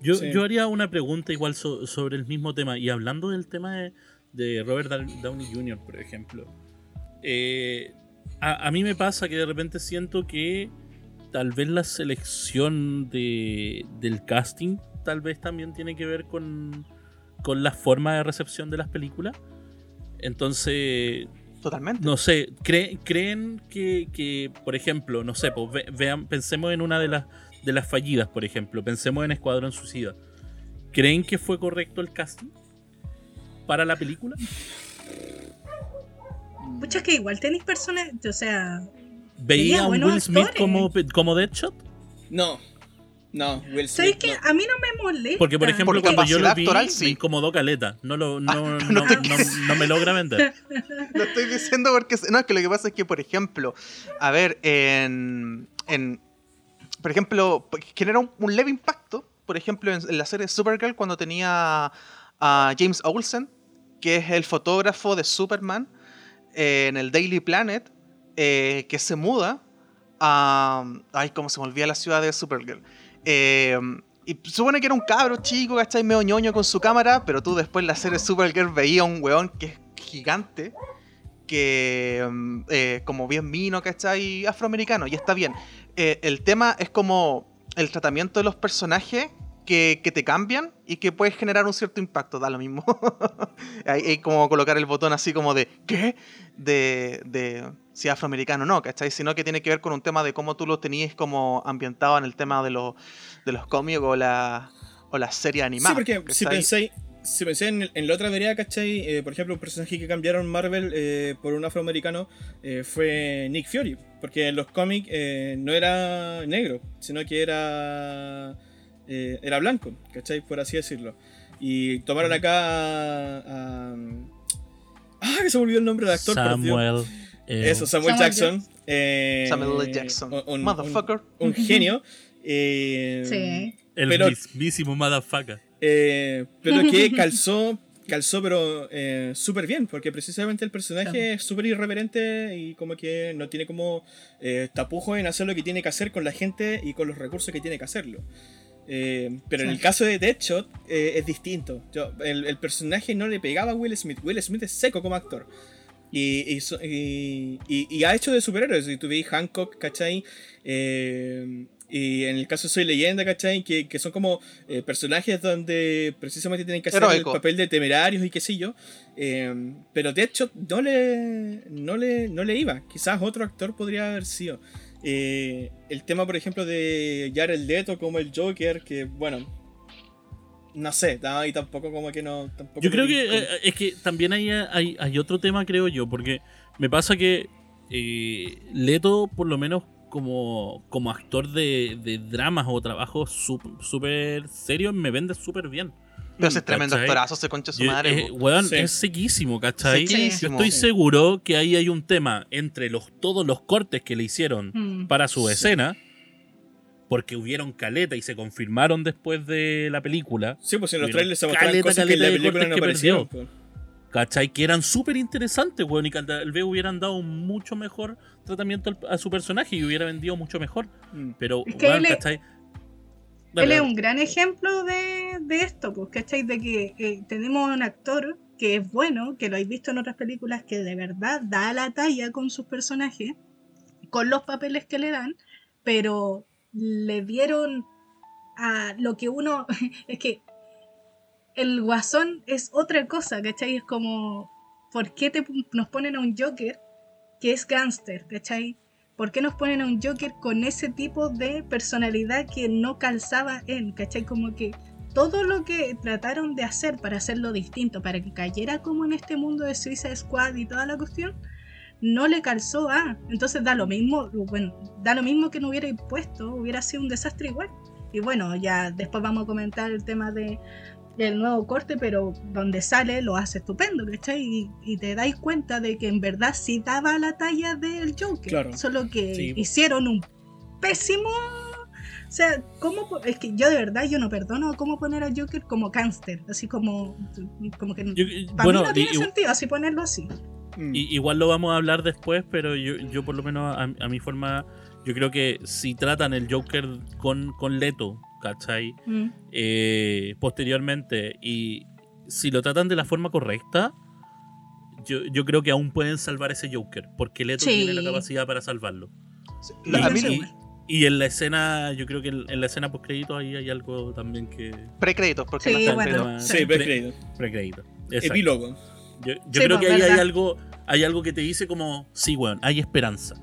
Yo, yo haría una pregunta igual sobre el mismo tema, y hablando del tema de, de Robert Downey Jr., por ejemplo. Eh, a, mí me pasa que de repente siento que tal vez la selección de, del casting tal vez también tiene que ver con, con la forma de recepción de las películas. Entonces... Totalmente. No sé, ¿creen que, por ejemplo, no sé, pues vean, pensemos en una de las, de las fallidas, por ejemplo, pensemos en Escuadrón Suicida. ¿Creen que fue correcto el casting? Para la película? Muchas que igual tenéis personas, o sea. ¿Veía a Will Smith como, como Deadshot? No. No, Will Smith. ¿Sabes que A mí no me molesta. Porque, por ejemplo, cuando yo lo vi, me incomodó caleta. No, lo, no, ah, no, no, me logra vender. lo estoy diciendo porque. No, es que lo que pasa es que, por ejemplo, a ver, en. en por ejemplo, genera un, un leve impacto. Por ejemplo, en la serie Supergirl, cuando tenía a James Olsen, que es el fotógrafo de Superman eh, en el Daily Planet, eh, que se muda a. Ay, cómo se me olvida la ciudad de Supergirl. Eh, y supone que era un cabro chico, ¿cachai? Medio ñoño con su cámara, pero tú después en la serie Supergirl veía un weón que es gigante, que como bien vino, ¿cachai? Afroamericano, y está bien. el tema es como el tratamiento de los personajes que, te cambian y que puedes generar un cierto impacto, da lo mismo. hay, como colocar el botón así como de ¿qué? De, de si afroamericano no, ¿cachai? Sino que tiene que ver con un tema de cómo tú lo tenías como ambientado en el tema de, los de los cómics o la, o la serie animada. Sí, porque si pensáis, si pensé en, la otra vereda, ¿cachai? Eh, por ejemplo, un personaje que cambiaron Marvel eh, por un afroamericano eh, fue Nick Fury. Porque en los cómics no era negro, sino que era eh, era blanco, ¿cachai? Por así decirlo. Y tomaron acá a. ah, que se me olvidó el nombre del actor. Samuel. Eh, Eso, Samuel, Jackson. Eh, Samuel Jackson. Un, motherfucker. Un, genio. sí. El mismísimo motherfucker. pero que calzó calzó pero súper bien, porque precisamente el personaje es súper irreverente y como que no tiene como tapujo en hacer lo que tiene que hacer con la gente y con los recursos que tiene que hacerlo. Eh, pero en el caso de Deadshot eh, es distinto. Yo, el, personaje no le pegaba a Will Smith. Will Smith es seco como actor. Y, y, ha hecho de superhéroes. Tú veis Hancock, ¿cachai? Eh, y en el caso Soy Leyenda, ¿cachai? Que, que son como eh, personajes donde precisamente tienen que hacer el papel de temerarios y qué sé yo. pero Deadshot no le, no, le, no le iba. Quizás otro actor podría haber sido. Eh, el tema, por ejemplo, de Jared Leto como el Joker, que bueno, no sé, y tampoco como que no. yo creo que eh, es que también hay, hay, otro tema, creo yo, porque me pasa que eh, Leto, por lo menos como, como actor de, de dramas o trabajos súper serios, me vende súper bien. Pero ese tremendo actorazo, se concha su madre. es sequísimo, ¿cachai? Yo estoy seguro que ahí hay un tema entre los, todos los cortes que le hicieron mm. para su escena, porque hubieron caleta y se confirmaron después de la película. Sí, pues en los trailers se mostraron cosas que en la película no aparecieron. Pues. ¿Cachai? Que eran súper interesantes, weón, y que tal vez hubieran dado un mucho mejor tratamiento a su personaje y hubiera vendido mucho mejor. Mm. Pero, ¿cachai? Él es un gran ejemplo de, esto, pues, ¿cachai? De que eh, tenemos un actor que es bueno, que lo habéis visto en otras películas, que de verdad da la talla con sus personajes, con los papeles que le dan, pero le dieron a lo que uno. es que el guasón es otra cosa, ¿cachai? Es como, ¿por qué te, nos ponen a un Joker que es gángster, ¿cachai? ¿Por qué nos ponen a un Joker con ese tipo de personalidad que no calzaba en, ¿cachai? Como que todo lo que trataron de hacer para hacerlo distinto, para que cayera como en este mundo de Suiza Squad y toda la cuestión, no le calzó a. Entonces da lo mismo, bueno, da lo mismo que no hubiera impuesto, hubiera sido un desastre igual. Y bueno, ya después vamos a comentar el tema de, el nuevo corte, pero donde sale lo hace estupendo, ¿cachai? Y, te dais cuenta de que en verdad sí daba la talla del Joker, solo que hicieron un pésimo... O sea, ¿cómo, es que yo de verdad yo no perdono cómo poner a Joker como cáncer, así como, como que para bueno, mí no tiene sentido así ponerlo así. Mm. igual lo vamos a hablar después, pero yo, yo por lo menos a, mi forma, yo creo que si tratan el Joker con, con Leto ¿cachai? Mm. Eh, posteriormente, y si lo tratan de la forma correcta, yo, creo que aún pueden salvar ese Joker, porque Leto tiene la capacidad para salvarlo. y, en la escena, yo creo que en, la escena post crédito ahí hay algo también que. Precréditos, porque sí, no Sí, precréditos. Precréditos. Epílogo. Yo, creo que ahí hay algo, hay algo que te dice como, sí, weón, hay esperanza.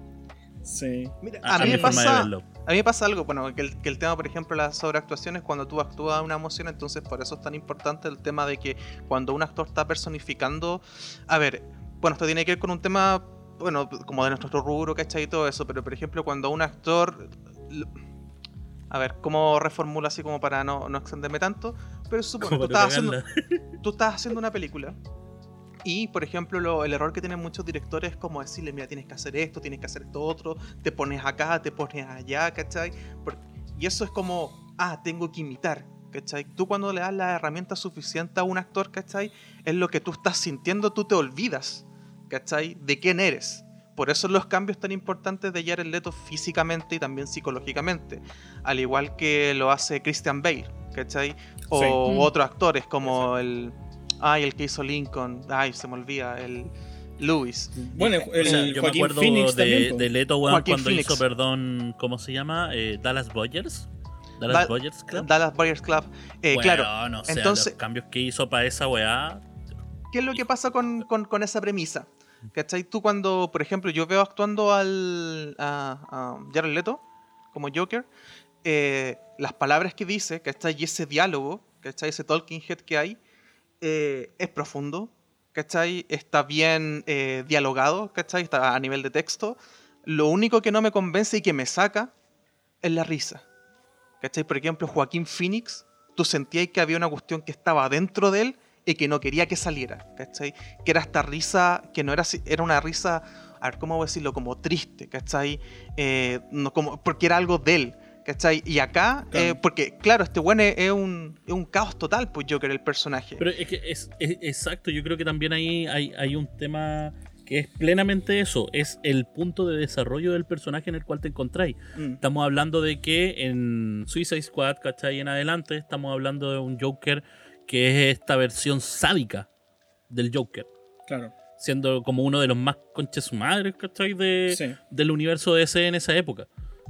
Sí. Mira, a, mí me pasa, a mí me pasa algo, bueno, que el, tema, por ejemplo, la sobreactuación es cuando tú actúas una emoción, entonces por eso es tan importante el tema de que cuando un actor está personificando, a ver, bueno, esto tiene que ver con un tema, bueno, como de nuestro rubro, ¿cachai? Y todo eso, pero por ejemplo, cuando un actor... A ver, ¿cómo reformulo así como para no, no extenderme tanto? Pero supongo, tú estás, haciendo, tú estás haciendo una película y, por ejemplo, el error que tienen muchos directores es como decirle, mira, tienes que hacer esto, tienes que hacer esto otro, te pones acá, te pones allá, ¿cachai? y eso es como, ah, tengo que imitar, ¿cachai? Tú cuando le das la herramienta suficiente a un actor, ¿cachai? Es lo que tú estás sintiendo, tú te olvidas, ¿cachai? De quién eres. Por eso los cambios tan importantes de Jared Leto físicamente y también psicológicamente. Al igual que lo hace Christian Bale, ¿cachai? O mm. otros actores como el Ay, el que hizo Lincoln. Ay, se me olvida. El Lewis. Bueno, el, yo me acuerdo de, de, Leto, weón, cuando hizo, perdón, ¿cómo se llama? Eh, Dallas Boyers. Dallas Boyers Club. Dallas Boyers Club. Eh, claro. No sé, Entonces, los cambios que hizo para esa weá. ¿Qué es lo que pasa con, con, con esa premisa? ¿Cachai? Tú cuando, por ejemplo, yo veo actuando al a, a Jared Leto como Joker, eh, las palabras que dice, ¿cachai? Y ese diálogo, ¿cachai? Ese talking head que hay, eh, es profundo, ¿cachai? Está bien eh, dialogado, ¿cachai? Está a nivel de texto. Lo único que no me convence y que me saca es la risa. ¿Cachai? Por ejemplo, Joaquín Phoenix, tú sentías que había una cuestión que estaba dentro de él y que no quería que saliera, ¿cachai? Que era esta risa, que no era era una risa, a ver, ¿cómo voy a decirlo? Como triste, ¿cachai? Eh, no, como, porque era algo de él, ¿Cachai? Y acá, eh, porque claro, este bueno es, un, es, un, caos total, pues Joker, el personaje. Pero es que es, exacto, yo creo que también ahí hay, hay un tema que es plenamente eso, es el punto de desarrollo del personaje en el cual te encontráis. Mm. Estamos hablando de que en Suicide Squad, ¿cachai? En adelante, estamos hablando de un Joker que es esta versión sádica del Joker. Claro. Siendo como uno de los más conches su madre, ¿cachai? De, Sí. del universo DC en esa época.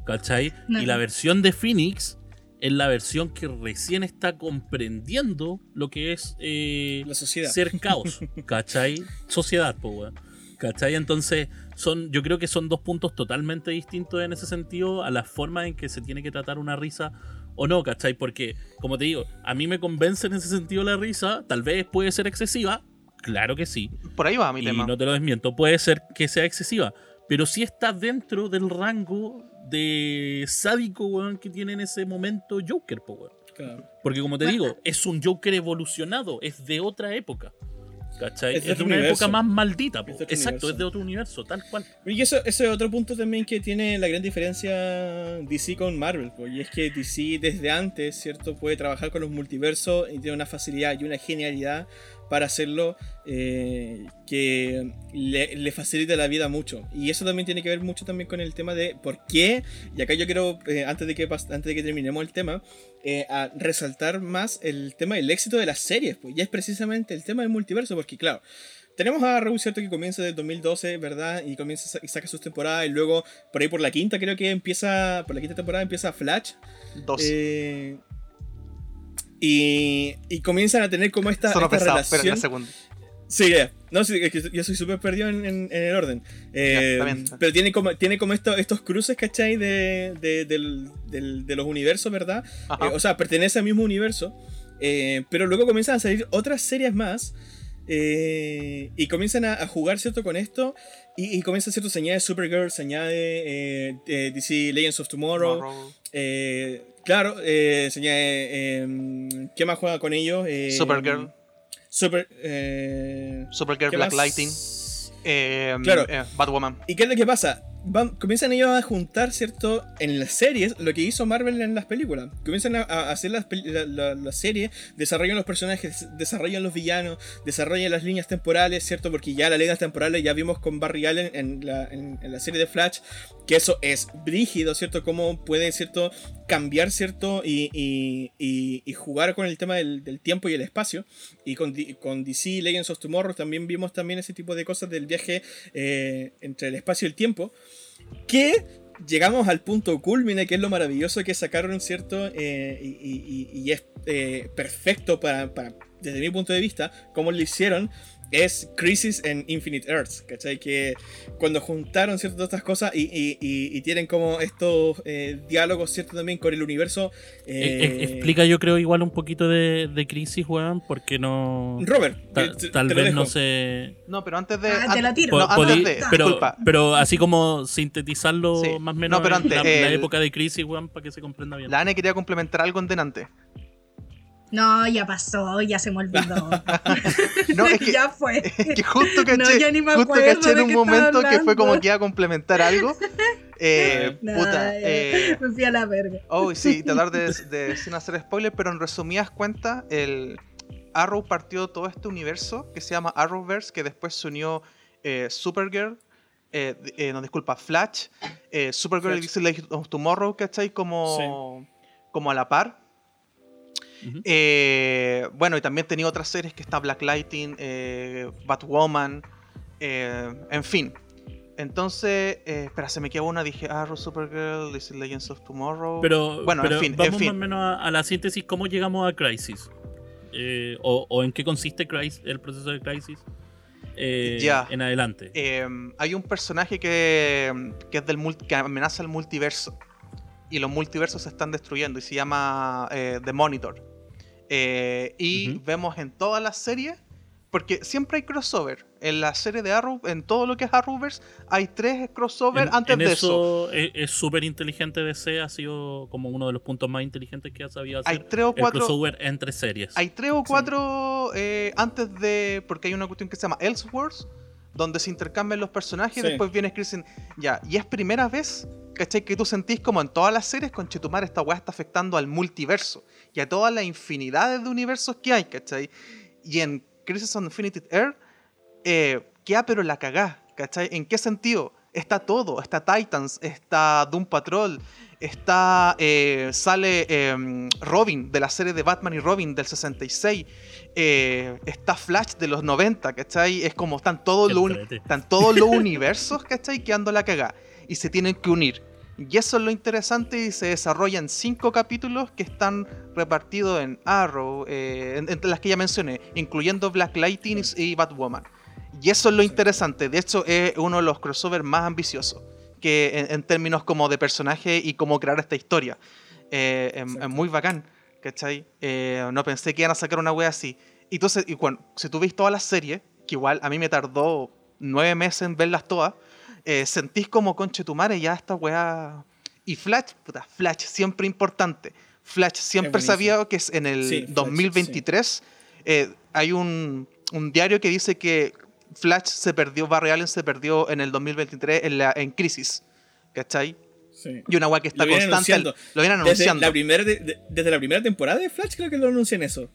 ¿Cachai? No. Y la versión de Phoenix es la versión que recién está comprendiendo lo que es eh, La sociedad. ser caos, ¿cachai? Sociedad, pues, weón. ¿Cachai? Entonces, son, yo creo que son dos puntos totalmente distintos en ese sentido a la forma en que se tiene que tratar una risa o no, ¿cachai? Porque, como te digo, a mí me convence en ese sentido la risa, tal vez puede ser excesiva, claro que sí, Por ahí va mi y tema. no te lo desmiento, puede ser que sea excesiva, pero sí está dentro del rango de sádico, weón, que tiene en ese momento Joker, po, weón. Claro. Porque como te digo, es un Joker evolucionado, es de otra época. ¿Cachai? Es Es de una universo. época más maldita. po. Es Exacto, universo. es de otro universo, tal cual. Y eso, eso es otro punto también que tiene la gran diferencia DC con Marvel, pues, y es que DC desde antes, ¿cierto? Puede trabajar con los multiversos y tiene una facilidad y una genialidad para hacerlo eh, que le, le facilita la vida mucho. Y eso también tiene que ver mucho también con el tema de por qué, y acá yo quiero, eh, antes, de que, antes de que terminemos el tema, eh, a resaltar más el tema del éxito de las series, pues, y es precisamente el tema del multiverso, porque claro, tenemos a Arrow, ¿cierto? Que comienza desde 2012, ¿verdad? Y comienza y saca sus temporadas. Y luego, por ahí por la quinta, creo que empieza. Por la quinta temporada empieza Flash. Dos. eh, y, y comienzan a tener como esta, Solo esta espera relación. la segunda. Sí, ya. No, sí, es que yo soy súper perdido en, en- en el orden. Eh, bien. Pero tiene como, tiene como esto- estos cruces, ¿cachai? De, de, del- del- de los universos, ¿verdad? Eh, o sea, pertenece al mismo universo. eh, pero luego comienzan a salir otras series más. y comienzan a, a jugar, ¿cierto? Con esto. Y, y comienza, ¿cierto? Se añade Supergirl, se añade DC Legends of Tomorrow. Tomorrow. Eh, claro, eh, se añade. eh, ¿Qué más juega con ellos? Eh, Supergirl. Super. eh, Supergirl ¿qué Black más? Lightning. eh, Claro. eh, Batwoman. ¿Y qué es lo que pasa? Comienzan ellos a juntar, ¿cierto? En las series, lo que hizo Marvel en las películas. Comienzan a, hacer las, la, la- la serie, desarrollan los personajes, desarrollan los villanos, desarrollan las líneas temporales, ¿cierto? Porque ya las líneas temporales ya vimos con Barry Allen en la, en- la serie de Flash, que eso es brígido, ¿cierto? Cómo puede, ¿cierto? Cambiar, ¿cierto? Y, y- jugar con el tema del, tiempo y el espacio. Y con, con DC Legends of Tomorrow también vimos también ese tipo de cosas del viaje eh, entre el espacio y el tiempo. Que llegamos al punto culmine, que es lo maravilloso que sacaron, ¿cierto? Eh, y, es eh, perfecto para, para- desde mi punto de vista, como lo hicieron. Es Crisis en Infinite Earths, ¿cachai? Que cuando juntaron ¿cierto? todas estas cosas y, y- y- y tienen como estos eh, diálogos, ¿cierto? También con el universo. E- eh, e- explica, yo creo, igual un poquito de, de crisis, weón, porque no. Robert, ta- eh, te- tal te lo vez no sé. No, pero antes de. Ah, te an- la tiro. no, antes de. pero, disculpa. pero así como sintetizarlo Sí. más o menos No, pero en antes, la, la el- época de crisis, weón, para que se comprenda bien. La Ane quería complementar algo en delante. No, ya pasó, ya se me olvidó. No, es que, ya fue. es que justo caché, No, ya ni me justo caché en de un momento que fue como que iba a complementar algo. Eh, puta, eh, me fui a la verga. Oh, sí, tratar de, de- sin hacer spoiler, pero en resumidas cuentas, el Arrow partió todo este universo que se llama Arrowverse, que después se unió eh, Supergirl, eh, eh, no, disculpa, Flash, eh, Supergirl y Flash. DC Legends of Tomorrow, ¿cachai? Como, como a la par. Eh, bueno, y también tenía otras series que está Black Lightning, eh, Batwoman, eh, en fin. Entonces, espera, se me quedó una, dije Arrow, Supergirl, DC Legends of Tomorrow. Pero, Bueno, en pero en vamos fin. más o menos a, a la síntesis, ¿cómo llegamos a Crisis? O, o en qué consiste Crisis- el proceso de Crisis eh, Ya. en adelante. Eh, hay un personaje que, que es del multi- que amenaza el multiverso. Y los multiversos se están destruyendo y se llama eh, The Monitor. Eh, y vemos en todas las series, porque siempre hay crossover. En la serie de Arrow, en todo lo que es Arrowverse, hay tres crossover En- antes en de eso. eso es- es súper inteligente DC, ha sido como uno de los puntos más inteligentes que ha sabido hacer Hay tres o cuatro. crossover entre series. Hay tres o cuatro eh, antes de. Porque hay una cuestión que se llama Elseworlds, donde se intercambian los personajes y después viene Chris Ya, y es primera vez, ¿cachai? Que tú sentís como en todas las series, con Chetumar, esta weá está afectando al multiverso y a todas las infinidades de universos que hay, ¿cachai? Y en Crisis on Infinite Earth, eh, queda pero la cagá, ¿cachai? ¿En qué sentido? Está todo, está Titans, está Doom Patrol, está eh, sale em, Robin de la serie de Batman y Robin del 66, eh, está Flash de los 90, ¿cachai? Es como están todos, los, están todos los universos, ¿cachai? Quedando la cagada y se tienen que unir. Y eso es lo interesante y se desarrolla en cinco capítulos que están repartidos en Arrow, eh, entre las que ya mencioné, incluyendo Black Lightning y Batwoman. Y eso es lo interesante, de hecho es uno de los crossovers más ambiciosos que en, términos como de personaje y cómo crear esta historia. Eh, es, muy bacán, ¿cachai? Eh, no pensé que iban a sacar una wea así. Y entonces, y bueno, si tú ves toda la serie, que igual a mí me tardó nueve meses en verlas todas, eh, sentís como conche tu madre ya esta weá. Y Flash, puta, Flash siempre importante. Flash siempre sabía que es en el 2023 eh, hay un, un, diario que dice que Flash se perdió, Barry Allen se perdió en el 2023 en, la, en Crisis. ¿Cachai? Sí. Y una weá que está lo constante. Lo vienen anunciando. Desde la, primera desde la primera temporada de Flash creo que lo anuncian eso.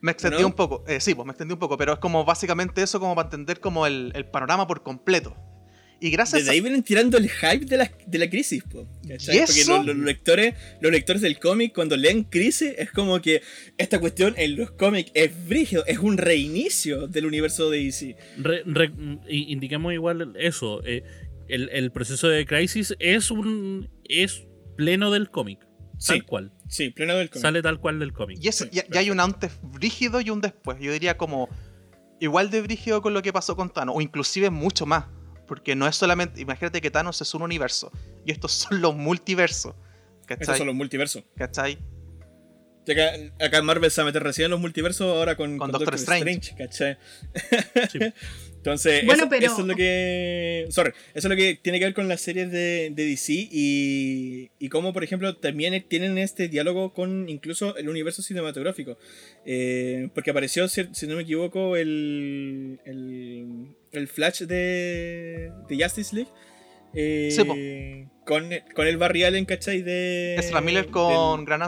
Me extendí un poco, eh, sí, pues me extendí un poco, pero es como básicamente eso como para entender como el, el panorama por completo. Y gracias Desde ahí vienen tirando el hype de la, de la crisis, po, Porque los, lectores, los lectores del cómic, cuando leen crisis, es como que esta cuestión en los cómics es brígido, es un reinicio del universo de DC. indicamos igual eso. Eh, el, el, proceso de crisis es un. es pleno del cómic. Tal cual. Sí, pleno del cómic. Sale tal cual del cómic. Y eso, ya, hay un antes brígido y un después. Yo diría como. Igual de brígido con lo que pasó con Thanos, o inclusive mucho más porque no es solamente. Imagínate que Thanos es un universo. Y estos son los multiversos. ¿Cachai? Estos son los multiversos. ¿Cachai? Acá, acá Marvel se va a meter recién en los multiversos ahora con, con, Doctor, Strange. ¿cachai? Entonces, eso, es lo que. Sorry, eso es lo que tiene que ver con las series de, de DC y, y cómo, por ejemplo, también tienen este diálogo con incluso el universo cinematográfico. Eh, porque apareció, si, no me equivoco, el, el, el Flash de, de Justice League. Eh, con, con el Barry Allen, ¿cachai? De, es la Miller con Gran.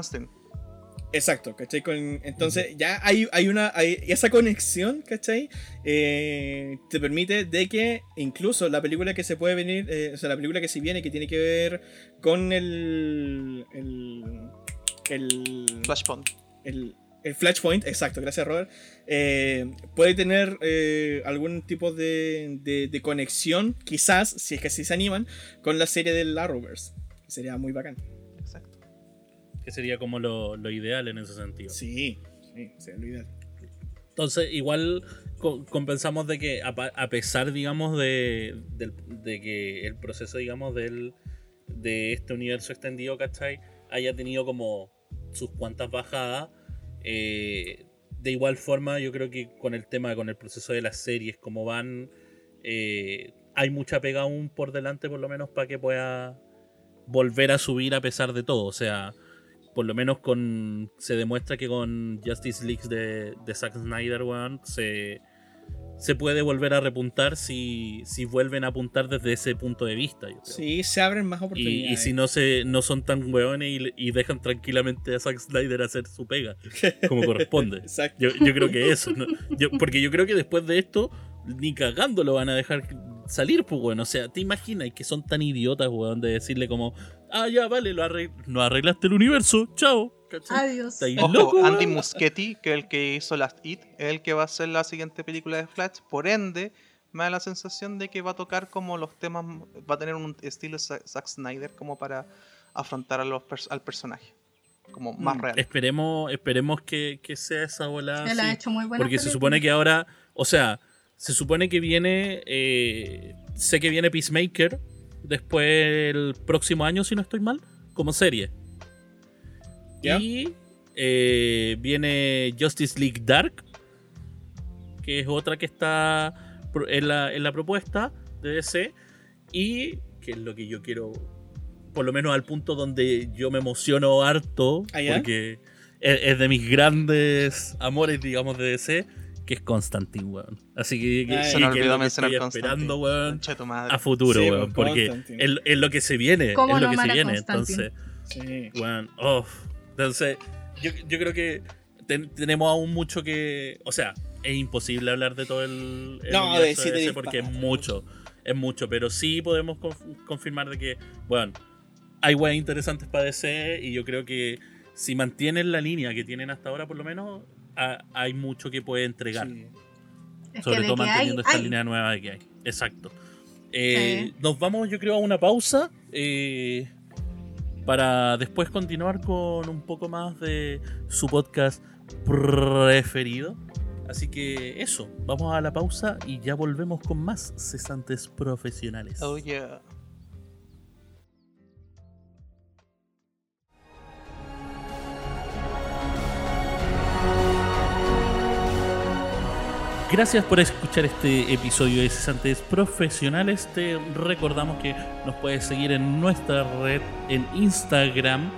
Exacto, ¿cachai? entonces ya hay, hay una. esa conexión, ¿cachai? Eh, te permite de que incluso la película que se puede venir, eh, o sea, la película que se viene, que tiene que ver con el. el. el Flashpoint. El, el Flashpoint, exacto, gracias Robert. Eh, puede tener algún tipo de, de, conexión, quizás, si es que así se animan, con la serie del Arrowverse. Sería muy bacán que sería como lo, ideal en ese sentido. Sí, sí, sería lo ideal. Entonces, igual compensamos de que, a, pesar, digamos, de, que el proceso, digamos, del, de este universo extendido, ¿cachai? Haya tenido como sus cuantas bajadas. Eh, de igual forma, yo creo que con el tema, con el proceso de las series, como van, eh, hay mucha pega aún por delante, por lo menos, para que pueda volver a subir a pesar de todo. O sea, por lo menos con se demuestra que con Justice League de, de Zack Snyder, se, se puede volver a repuntar si, si vuelven a apuntar desde ese punto de vista. Sí, se abren más oportunidades. Y, si no se no son tan weones y, dejan tranquilamente a Zack Snyder hacer su pega, como corresponde. yo, yo, creo que eso. porque yo creo que después de esto, ni cagando lo van a dejar salir, pues, weón. O sea, ¿te imaginas que son tan idiotas, weón, de decirle como, ah, ya, vale, lo no arreglaste el universo, chao. Adiós. Ojo, Andy Muschietti, que es el que hizo Last It, es el que va a hacer la siguiente película de Flash. Por ende, me da la sensación de que va a tocar como los temas, va a tener un estilo Zack Snyder como para afrontar a los al personaje. Como más mm, real. Esperemos, esperemos que, que sea esa bola. Ha hecho muy Porque se supone que ahora, o sea, se supone que viene, eh, sé que viene Peacemaker después el próximo año, si no estoy mal, como serie. Y eh, viene Justice League Dark, que es otra que está en la, propuesta de DC. Y que es lo que yo quiero, por lo menos al punto donde yo me emociono harto, ¿Ah, porque es, de mis grandes amores, digamos, de DC que es Constantine, weón. Así que, que, se que, que estoy esperando, weón, a futuro, weón. Porque es, lo que se viene, es lo que se viene. Entonces, sí. weón, oh. Entonces, yo, yo creo que tenemos aún mucho que. O sea, es imposible hablar de todo el. el no, de, porque es mucho. es mucho, pero sí podemos confirmar de que, bueno, hay weas interesantes para DC y yo creo que si mantienen la línea que tienen hasta ahora, por lo menos, hay mucho que puede entregar. Sobre todo manteniendo esta línea nueva que hay. Exacto. Eh, nos vamos, yo creo, a una pausa. Eh, para después continuar con un poco más de su podcast preferido. Así que eso, vamos a la pausa y ya volvemos con más cesantes profesionales. Oh yeah. Gracias por escuchar este episodio de Cesantes Profesionales. Te recordamos que nos puedes seguir en nuestra red en Instagram,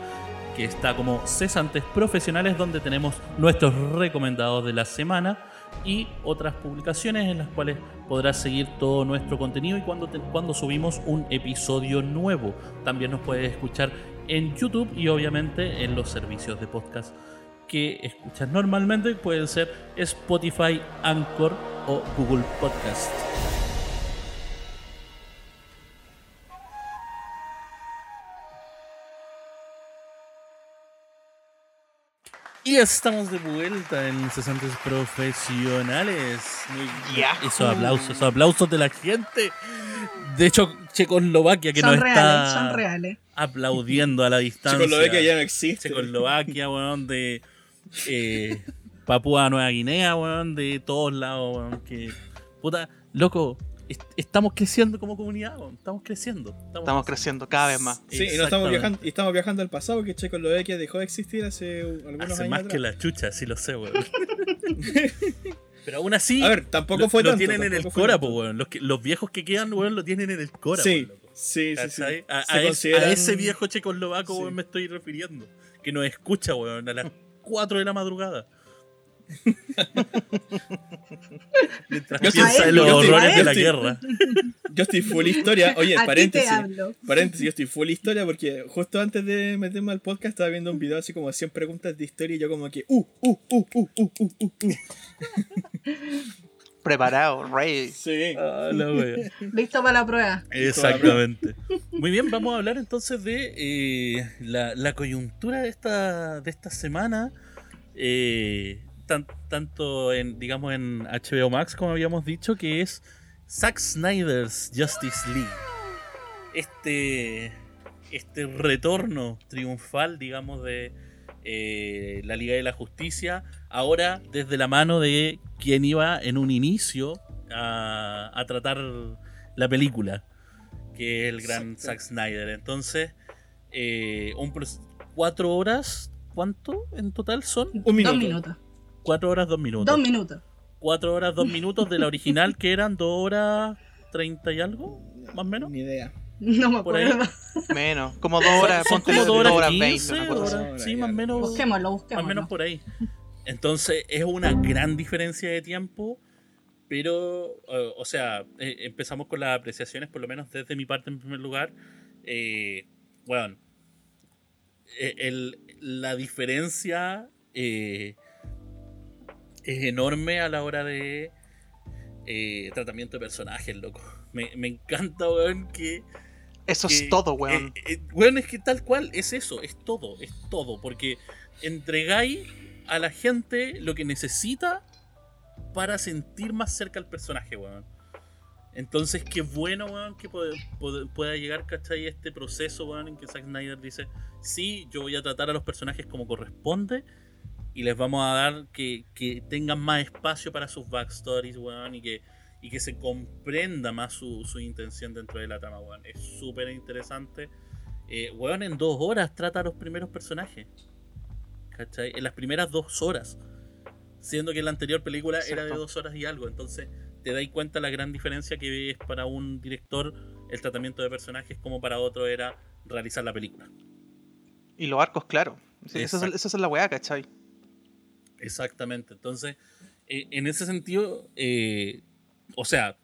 que está como Cesantes Profesionales, donde tenemos nuestros recomendados de la semana y otras publicaciones en las cuales podrás seguir todo nuestro contenido y cuando, cuando subimos un episodio nuevo. También nos puedes escuchar en YouTube y obviamente en los servicios de podcast que escuchas normalmente pueden ser Spotify, Anchor o Google Podcast. Y estamos de vuelta en Cesantes Profesionales. Esos aplausos, esos aplausos de la gente. De hecho, Checoslovaquia que nos está aplaudiendo a la distancia. Checoslovaquia ya no existe. Checoslovaquia, weón, de eh, Papúa Nueva Guinea, weón, de todos lados, weón, que puta, loco, estamos creciendo como comunidad, weón, estamos creciendo. Estamos, creciendo cada vez más. Sí, y, estamos viajando, y estamos viajando al pasado, que Checoslovaquia dejó de existir hace algunos hace años. más que la chucha, sí lo sé, weón. Pero aún así. A ver, tampoco fue lo, tienen en el Cora, weón. Los, los, viejos que quedan, weón, lo tienen en el Cora, Sí, sí, sí, A, a, ese viejo checoslovaco, weón, me estoy refiriendo. Que nos escucha, weón, a las 4 de la madrugada. Mientras piensa en los horrores de la guerra. Yo estoy full historia. Oye, paréntesis. Paréntesis, yo estoy full historia porque justo antes de meterme al podcast estaba viendo un video así como 100 preguntas de historia y yo como que uh, uh, uh, uh, uh, uh, uh. Preparado, rey. Sí. Ah, Listo para la prueba. Exactamente. Muy bien, vamos a hablar entonces de eh, la, la, coyuntura de esta, de esta semana. Eh, tanto en, digamos, en HBO Max, como habíamos dicho, que es Zack Snyder's Justice League. Este, este retorno triunfal, digamos, de eh, la Liga de la Justicia, ahora desde la mano de quien iba en un inicio a, tratar la película, que es el gran Zack Snyder. Entonces, eh, un, cuatro horas, ¿cuánto en total son? Un minuto. Dos minutos. Cuatro horas, dos minutos. Dos minutos. Cuatro horas, dos minutos de la original, que eran dos horas treinta y algo, más o menos. Ni idea. No me acuerdo. Menos, como dos horas, ponte como dos horas, veinte. sí, más o menos. Busquémoslo, busquémoslo. Más o menos por ahí. Entonces es una gran diferencia de tiempo, pero, eh, o sea, eh, empezamos con las apreciaciones, por lo menos desde mi parte en primer lugar. Eh, bueno, la diferencia es enorme a la hora de tratamiento de personajes, loco. Me, me encanta, weón, que... Eso es todo, weón. weón, es que tal cual es eso, es todo, es todo, porque entregáis a la gente lo que necesita para sentir más cerca al personaje, weón. Entonces, qué bueno, weón, que pueda llegar, ¿cachai? Este proceso, weón, en que Zack Snyder dice, sí, yo voy a tratar a los personajes como corresponde y les vamos a dar que, tengan más espacio para sus backstories, weón, y que, y que se comprenda más su, intención dentro de la trama, weón. Es súper interesante. Eh, weón, en dos horas trata a los primeros personajes. ¿Cachai? En las primeras dos horas. Siendo que la anterior película era de dos horas y algo. Entonces te dais cuenta la gran diferencia que es para un director el tratamiento de personajes como para otro era realizar la película. Y los arcos, claro. Esa es, la weá, ¿cachai? Exactamente. Entonces, eh, en ese sentido, eh, o sea,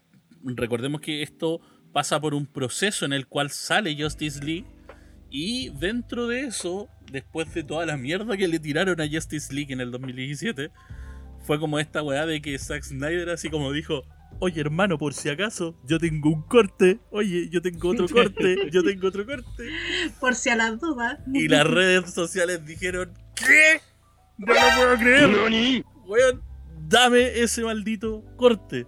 recordemos que esto pasa por un proceso en el cual sale Justice League y dentro de eso después de toda la mierda que le tiraron a Justice League en el 2017, fue como esta weá de que Zack Snyder así como dijo, Oye, hermano, por si acaso, yo tengo un corte. Oye, yo tengo otro corte. Yo tengo otro corte. Por si a las dudas. Y las redes sociales dijeron: ¿Qué? No lo puedo creer. Weón, dame ese maldito corte.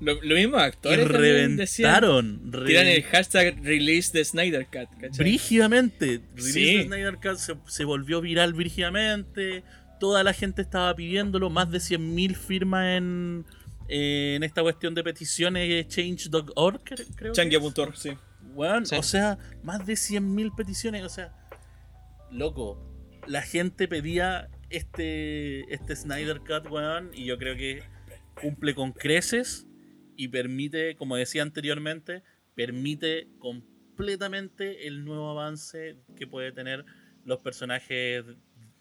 Lo, lo mismo Y actores reventaron. Tiran el hashtag release de Snyder Cut, ¿cachai? Brígidamente. Release Sí. de Snyder Cut se, se volvió viral brígidamente. Toda la gente estaba pidiéndolo. Más de 100.000 firmas en, eh, en esta cuestión de peticiones change.org, cre- creo. Changia.org, sí. Weón, Sí. O sea, más de 100.000 peticiones. O sea, loco. La gente pedía este, este Snyder Cut, weón. Y yo creo que cumple con creces y permite, como decía anteriormente, permite completamente el nuevo avance que puede tener los personajes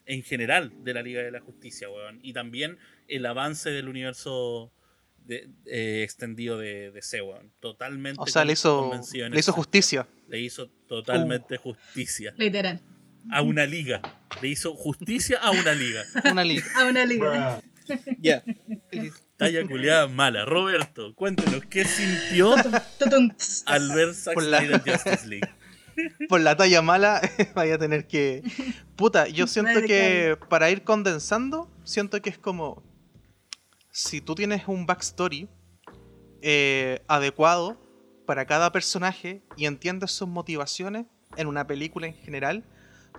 en general de la Liga de la Justicia, weón. Y también el avance del universo de- eh, extendido de, de C, weón. Totalmente. O sea, le hizo, le justicia. Le hizo totalmente justicia Literal. a una liga. Le hizo justicia a una liga. Una liga. A una liga. Ya. Talla culiada mala. Roberto, cuéntenos, ¿qué sintió al ver Zack Por la- Snyder Justice League? Por la talla mala, vaya a tener que. Puta, yo siento que para ir condensando, siento que es como. Si tú tienes un backstory eh, adecuado para cada personaje y entiendes sus motivaciones en una película en general,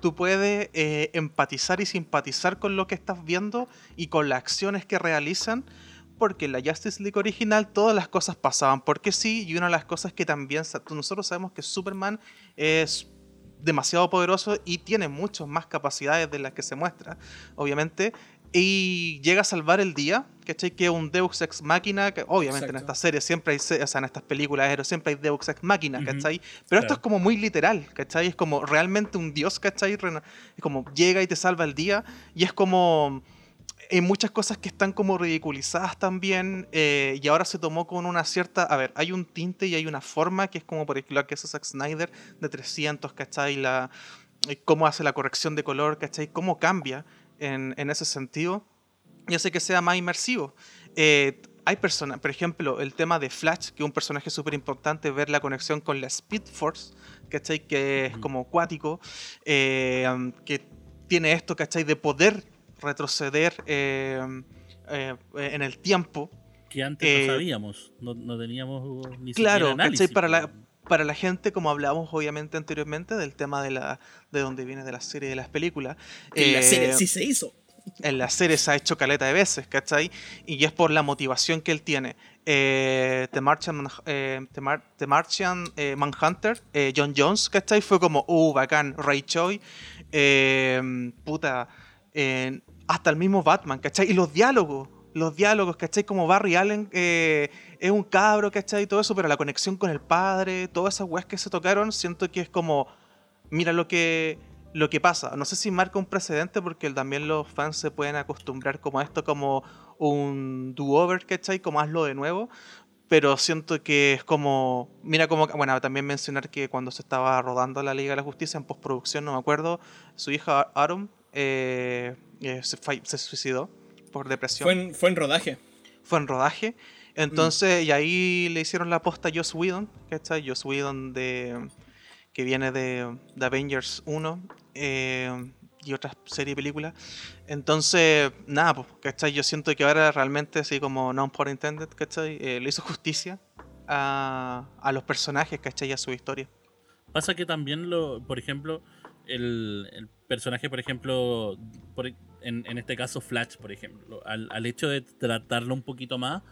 tú puedes eh, empatizar y simpatizar con lo que estás viendo y con las acciones que realizan. Porque en la Justice League original todas las cosas pasaban porque sí, y una de las cosas que también nosotros sabemos que Superman es demasiado poderoso y tiene muchas más capacidades de las que se muestra, obviamente, y llega a salvar el día, ¿cachai? Que es un Deus Ex Máquina, que obviamente en estas series siempre hay, o sea, en estas películas pero siempre hay Deus Ex Máquina. ¿cachai? Pero esto es como muy literal, ¿cachai? Es como realmente un dios, ¿cachai? Es como llega y te salva el día, y es como hay muchas cosas que están como ridiculizadas también eh, y ahora se tomó con una cierta, a ver, hay un tinte y hay una forma que es como por ejemplo la que hace Zack Snyder de 300, ¿cachai? La, eh, cómo hace la corrección de color, ¿cachai? Cómo cambia en, en ese sentido y hace que sea más inmersivo. Eh, hay personas, por ejemplo, el tema de Flash, que es un personaje súper importante, ver la conexión con la Speed Force, ¿cachai? Que es como acuático, eh, que tiene esto, ¿cachai? De poder retroceder eh, eh, en el tiempo. Que antes Eh, no sabíamos. No, no teníamos ni Claro, siquiera análisis. Para la, para la gente, como hablábamos obviamente anteriormente, del tema de la de donde viene de la serie y de las películas. Que la eh, serie sí se hizo. en la serie se ha hecho caleta de veces, ¿cachai? Y es por la motivación que él tiene. Eh, The Martian, eh, The Mar- The Martian, eh, Manhunter, eh, John Jones, ¿cachai? Fue como, uh, bacán, Ray Choi, eh, puta, eh, hasta el mismo Batman, ¿cachai? Y los diálogos, los diálogos, ¿cachai? Como Barry Allen eh, es un cabro, ¿cachai? Y todo eso, pero la conexión con el padre, todas esas weas que se tocaron, siento que es como, mira lo que lo que pasa. No sé si marca un precedente porque también los fans se pueden acostumbrar como a esto como un do-over, ¿cachai? Como hazlo de nuevo. Pero siento que es como. Mira, como. Bueno, también mencionar que cuando se estaba rodando la Liga de la Justicia en postproducción, no me acuerdo, su hija Aaron eh, eh, se, suicidó por depresión Fue en, fue en rodaje. fue en rodaje. Entonces, y ahí le hicieron la posta a Joss Whedon, ¿cachai? Joss Whedon de, que viene de, de Avengers 1 eh, y otras series y películas. Entonces, nada, pues, ¿cachai? Yo siento que ahora realmente, así como non por intended, ¿cachai? Eh, le hizo justicia a, a los personajes, ¿cachai? Y a su historia. Pasa que también, lo, por ejemplo, el, el personaje, por ejemplo, por- en, en este caso Flash, por ejemplo, al, al hecho de tratarlo un poquito más,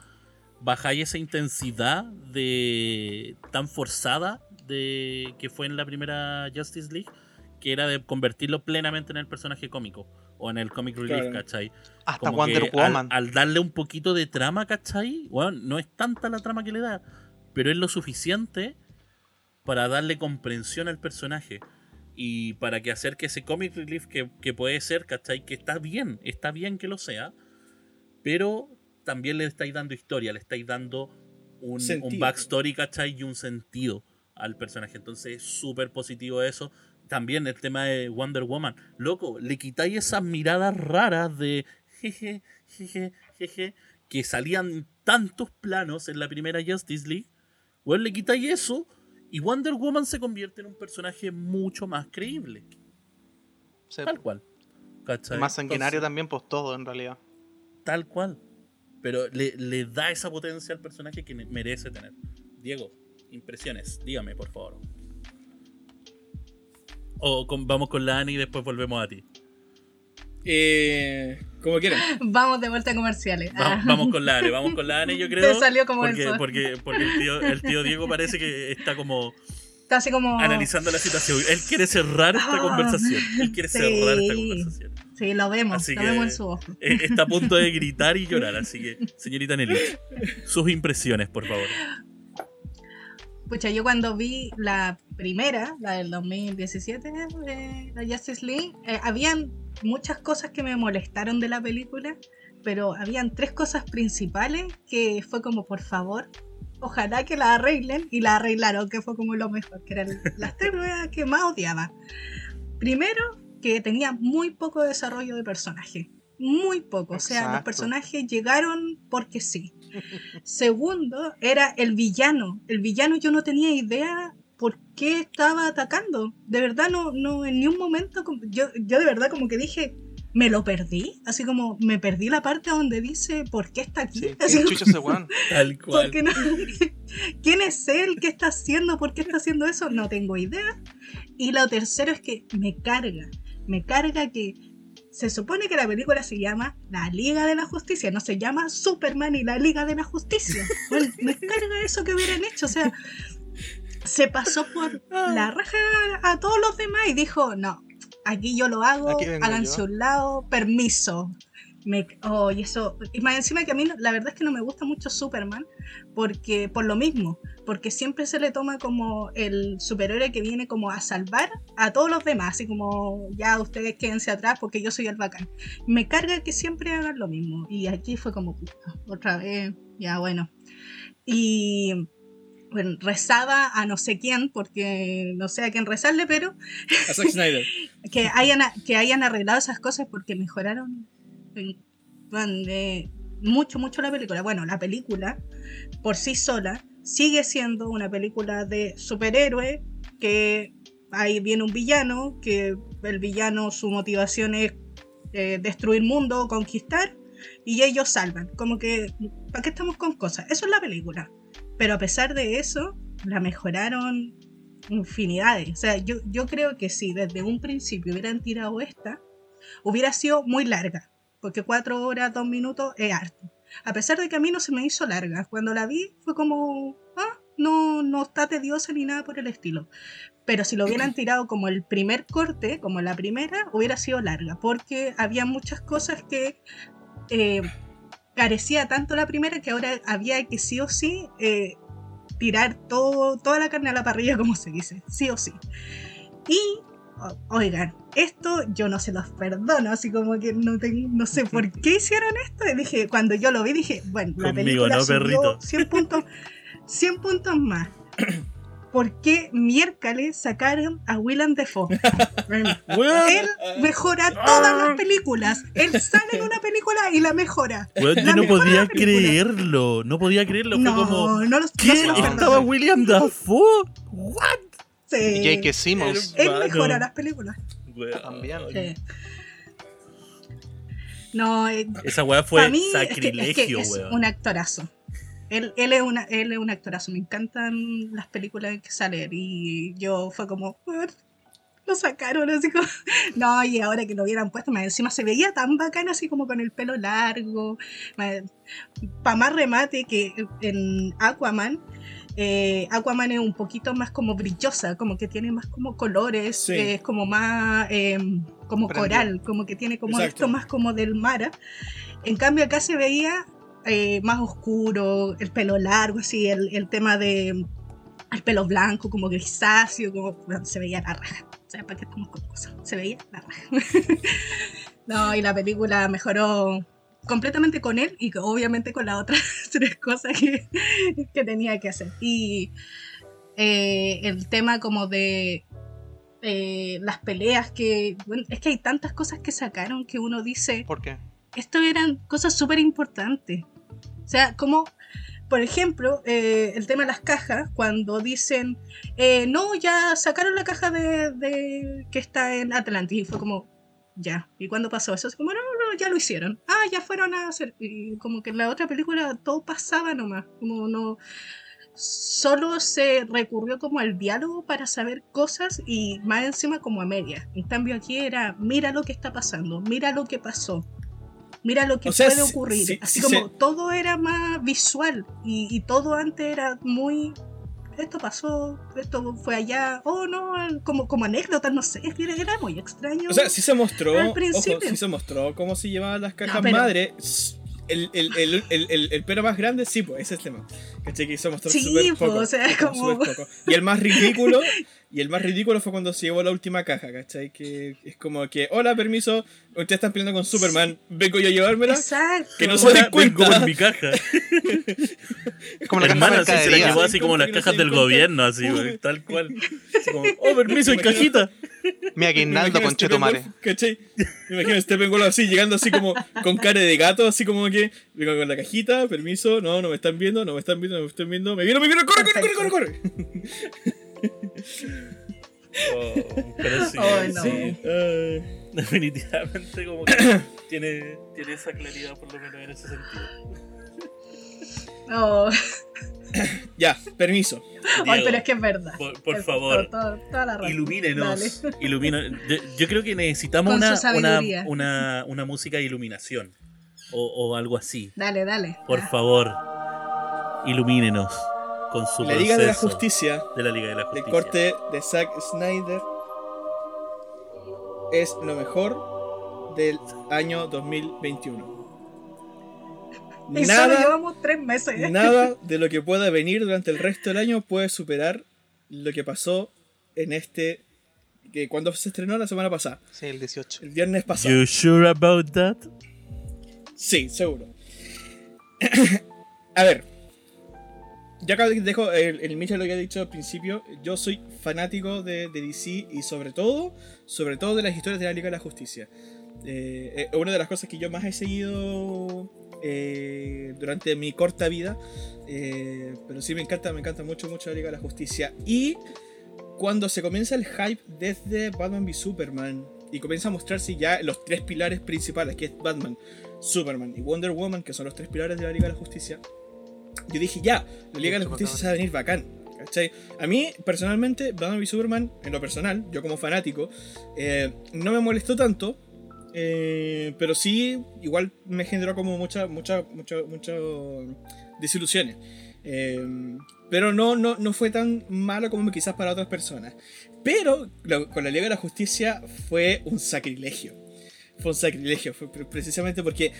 bajáis esa intensidad de tan forzada de que fue en la primera Justice League, que era de convertirlo plenamente en el personaje cómico o en el comic relief, Claro. ¿cachai? Hasta Como Wonder que al- Woman. Al, darle un poquito de trama, ¿cachai? Bueno, no es tanta la trama que le da, pero es lo suficiente para darle comprensión al personaje. Y para que hacer que ese comic relief que, que puede ser, ¿cachai? Que está bien, está bien que lo sea, pero también le estáis dando historia, le estáis dando un, backstory, ¿cachai? Y un sentido al personaje. Entonces es súper positivo eso. También el tema de Wonder Woman. Loco, le quitáis esas miradas raras de jeje, jeje, jeje, que salían tantos planos en la primera Justice League, weón, le quitáis eso y Wonder Woman se convierte en un personaje mucho más creíble. Sí. Tal cual. ¿Cachai? Más sanguinario Entonces, también, pues todo en realidad. Tal cual. Pero le, le da esa potencia al personaje que merece tener. Diego, impresiones, dígame, por favor. O con- vamos con la Ani y después volvemos a ti. Eh, como quieran. Vamos de vuelta a comerciales. Ah. Vamos con la Ani, vamos con la Ani, yo creo. Te salió como el porque, sol. porque, porque el, tío, el tío Diego parece que está como Está así como. analizando la situación. Él quiere cerrar esta Ah, conversación. Él quiere sí. cerrar esta conversación. Sí, lo vemos, Así lo que- vemos en su ojo. Eh, Está a punto de gritar y llorar, así que, señorita Nelly, sus impresiones, por favor. Pucha, yo cuando vi la primera, la del 2017, de la Justice League, eh, habían muchas cosas que me molestaron de la película, pero habían tres cosas principales que fue como, por favor, ojalá que la arreglen, y la arreglaron, que fue como lo mejor, que eran las tres que más odiaba. Primero, que tenía muy poco desarrollo de personaje. Muy poco, o sea, los personajes llegaron porque sí. Segundo, era el villano. El villano yo no tenía idea por qué estaba atacando. De verdad, no, no en ni un momento, como- yo, yo de verdad como que dije, me lo perdí. Así como me perdí la parte donde dice por qué está aquí. Sí, Así ¿quién como-? Tal ¿por cual. no? ¿Quién es él? ¿Qué está haciendo? ¿Por qué está haciendo eso? No tengo idea. Y lo tercero es que me carga. Me carga que se supone que la película se llama La Liga de la Justicia, no se llama Superman y la Liga de la Justicia. Bueno, me carga eso que hubieran hecho. O sea, se pasó por la raja a todos los demás y dijo, no, aquí yo lo hago, háganse yo". un lado, permiso. Me, oh, y eso, y más encima que a mí la verdad es que no me gusta mucho Superman, porque por lo mismo, porque siempre se le toma como el superhéroe que viene como a salvar a todos los demás, así como ya ustedes quédense atrás porque yo soy el bacán. Me carga que siempre hagan lo mismo, y aquí fue como otra vez, ya bueno. Y bueno, rezaba a no sé quién, porque no sé a quién rezarle, pero A Zack Snyder. que hayan, que hayan arreglado esas cosas porque mejoraron en- en, eh, mucho, mucho la película. Bueno, la película por sí sola sigue siendo una película de superhéroe que ahí viene un villano, que el villano su motivación es eh, destruir mundo, conquistar, y ellos salvan. Como que, ¿para qué estamos con cosas? Eso es la película. Pero a pesar de eso, la mejoraron infinidades. O sea, yo, yo creo que si desde un principio hubieran tirado esta, hubiera sido muy larga. Porque cuatro horas, dos minutos es harto. A pesar de que a mí no se me hizo larga. Cuando la vi fue como, ah, no, no está tediosa ni nada por el estilo. Pero si lo hubieran tirado como el primer corte, como la primera, hubiera sido larga. Porque había muchas cosas que eh, carecía tanto la primera que ahora había que sí o sí eh, tirar todo, toda la carne a la parrilla, como se dice, sí o sí. Y, oigan, esto yo no se los perdono, así como que no, ten- no sé por qué hicieron esto. Y dije, cuando yo lo vi, dije, bueno, la Conmigo, película ¿no, perrito? 100 puntos, 100 puntos más. ¿Por qué miércoles sacaron a Willem Dafoe? Él mejora todas las películas. Él sale en una película y la mejora. yo no podía creerlo. No podía creerlo. Fue No, como. no, los, ¿Qué? no se los No. perdono. ¿Estaba William Dafoe? ¿What? Y J.K. Simmons. Él mejora las películas. También. Sí. No, eh, Esa weá fue mí es que- es que sacrilegio, es weón. un actorazo. Él, él, es una, él es un actorazo. Me encantan las películas en que sale. Y yo fue como, "Weón, lo sacaron así como. No, y ahora que lo hubieran puesto, más encima se veía tan bacán así como con el pelo largo. Para más remate que en Aquaman. Eh, Aquaman es un poquito más como brillosa, como que tiene más como colores, Sí. es como más eh, como Prendido. coral, como que tiene como Exacto. esto más como del mar. En cambio acá se veía eh, más oscuro, el pelo largo, así, el, el tema de el pelo blanco, como grisáceo, como bueno, se veía la raja. O sea, ¿para qué estamos con cosas? Se veía la raja. no, y la película mejoró completamente con él y obviamente con las otras tres cosas que, que tenía que hacer. Y eh, el tema como de eh, las peleas que... Bueno, es que hay tantas cosas que sacaron que uno dice, ¿Por qué? esto eran cosas súper importantes. O sea, como, por ejemplo, eh, el tema de las cajas, cuando dicen, no, ya sacaron la caja de, de- que está en Atlantis, y fue como, ya. ¿Y cuándo pasó eso? Es como, no, no, ya lo hicieron. Ah, ya fueron a hacer. Y como que en la otra película todo pasaba nomás. Como no. Solo se recurrió como al diálogo para saber cosas y más encima como a media. En cambio aquí era, mira lo que está pasando, mira lo que pasó, mira lo que O sea, puede ocurrir. Así como todo era más visual y, y todo antes era muy... Esto pasó, esto fue allá, oh no, como, como anécdotas, no sé, era, era muy extraño. O sea, sí se mostró, Al ojo, sí se mostró cómo se llevaban las cajas No, pero- madre. El, el, el, el, el- el pero más grande, sí, pues, ese es el tema. ¿Cachai? Que se mostró Sí, súper pues, poco. o sea, como- poco. Y el más ridículo, y el más ridículo fue cuando se llevó la última caja, ¿cachai? Que es como que, hola, permiso, ustedes están peleando con Superman, vengo yo a llevármela. Exacto. Que no se den cuenta. vengo por mi caja. Es como la caja Hermana, sí, se la llevó así como las no cajas del cuenta. gobierno, así, güey, tal cual. Así como, oh, permiso, y cajita. Mi Me aguinaldo imagino a con Chetumare. Steppenwolf, ¿Cachai? Me imagino a Steppenwolf así, llegando así como con cara de gato, así como que vengo con la cajita, permiso, no, no me están viendo, no me están viendo, no me están viendo, me vieron, me vieron, corre, corre, corre, corre, corre. Oh, pero sí, Ay, no. sí. Ay. Definitivamente como que tiene, tiene esa claridad por lo menos en ese sentido. Oh. ya, permiso. Ay, Diego, pero es que es verdad. por, por Es- favor, toda- toda la ilumínenos. Ilumina- Yo, yo creo que necesitamos una, una, una, una música de iluminación. O, o algo así. Dale, dale. Por Ya. favor, ilumínenos con su La Liga de la Justicia, de la Liga de la Justicia. corte de Zack Snyder, es lo mejor del año 2021. Y solo Nada llevamos tres meses. Nada de lo que pueda venir durante el resto del año puede superar lo que pasó en este. que cuando se estrenó la semana pasada, Sí, el 18. el viernes pasado. You sure about that? Sí, seguro. A ver. Ya acá dejo el, el Micha lo que ha dicho al principio. Yo soy fanático de, de DC y sobre todo, sobre todo de las historias de la Liga de la Justicia. Eh, eh, una de las cosas que yo más he seguido eh, durante mi corta vida. eh, pero sí me encanta, me encanta mucho, mucho la Liga de la Justicia. Y cuando se comienza el hype desde Batman v Superman y comienza a mostrarse ya los tres pilares principales, que es Batman, Superman y Wonder Woman, que son los tres pilares de la Liga de la Justicia, yo dije, ya, la Liga de la Justicia se va a venir bacán. ¿cachai? A mí, personalmente, Batman v Superman, en lo personal, yo como fanático, eh, no me molestó tanto, eh, pero sí, igual me generó como muchas, muchas, muchas, muchas desilusiones. Eh, pero no, no, no fue tan malo como quizás para otras personas. Pero con la Liga de la Justicia fue un sacrilegio. Fue un sacrilegio, fue pre- precisamente porque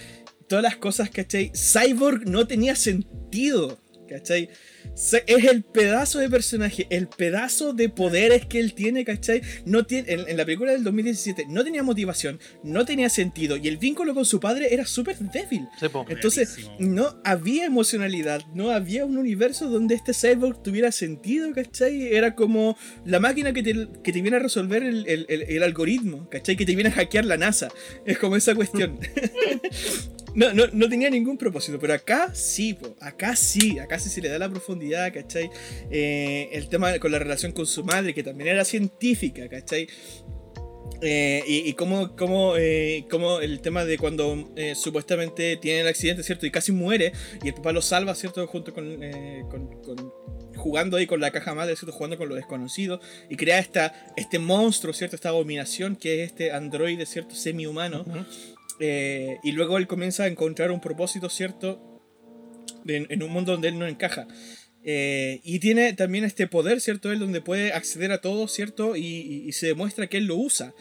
todas las cosas, ¿cachai? Cyborg no tenía sentido, ¿cachai? Es el pedazo de personaje, el pedazo de poderes que él tiene, ¿cachai? No tiene, en, en la película del 2017 no tenía motivación, no tenía sentido y el vínculo con su padre era súper débil. Sí. Entonces, no había emocionalidad, no había un universo donde este cyborg tuviera sentido, ¿cachai? Era como la máquina que te, que te viene a resolver el, el- el- el algoritmo, ¿cachai? Que te viene a hackear la NASA. Es como esa cuestión. No, no, no tenía ningún propósito, pero acá sí, acá sí, acá sí se le da la profundidad, ¿cachai? Eh, el tema con la relación con su madre, que también era científica, ¿cachai? Eh, y, y cómo, eh, el tema de cuando eh, supuestamente tiene el accidente, ¿cierto? Y casi muere, y el papá lo salva, ¿cierto? Junto con, eh, con- con- jugando ahí con la caja madre, ¿cierto? Jugando con lo desconocido, y crea esta, este monstruo, ¿cierto? Esta abominación que es este androide, ¿cierto? Semi-humano. Eh, y luego él comienza a encontrar un propósito, ¿cierto? En, un mundo donde él no encaja. Eh, y tiene también este poder, ¿cierto? Él donde puede acceder a todo, ¿cierto? Y- y se demuestra que él lo usa.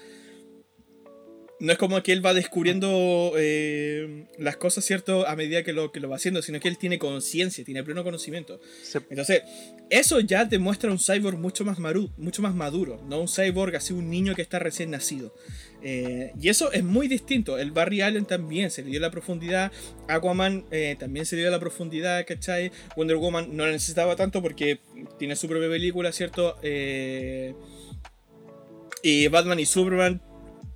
No es como que él va descubriendo eh, las cosas, ¿cierto? A medida que lo, que lo va haciendo, sino que él tiene conciencia, tiene pleno conocimiento. Sí. Entonces, eso ya te muestra un cyborg mucho más, maru- mucho más maduro, no un cyborg así, un niño que está recién nacido. Eh, y eso es muy distinto. El Barry Allen también se le dio la profundidad. Aquaman eh, también se le dio la profundidad, ¿cachai? Wonder Woman no la necesitaba tanto porque tiene su propia película, ¿cierto? Y Batman y Superman,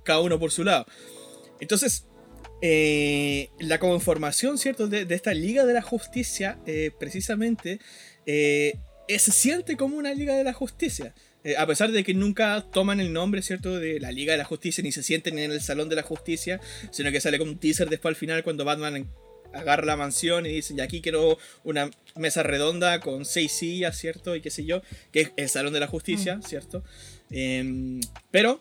cada uno por su lado. Entonces, eh, la conformación, ¿cierto?, de, esta Liga de la Justicia, eh, precisamente, eh, se siente como una Liga de la Justicia. a pesar de que nunca toman el nombre, ¿cierto?, de la Liga de la Justicia, ni se sienten en el Salón de la Justicia, sino que sale como un teaser después al final cuando Batman agarra la mansión y dice, y aquí quiero una mesa redonda con seis sillas, ¿cierto? Y qué sé yo, que es el Salón de la Justicia, mm. ¿cierto? Em, pero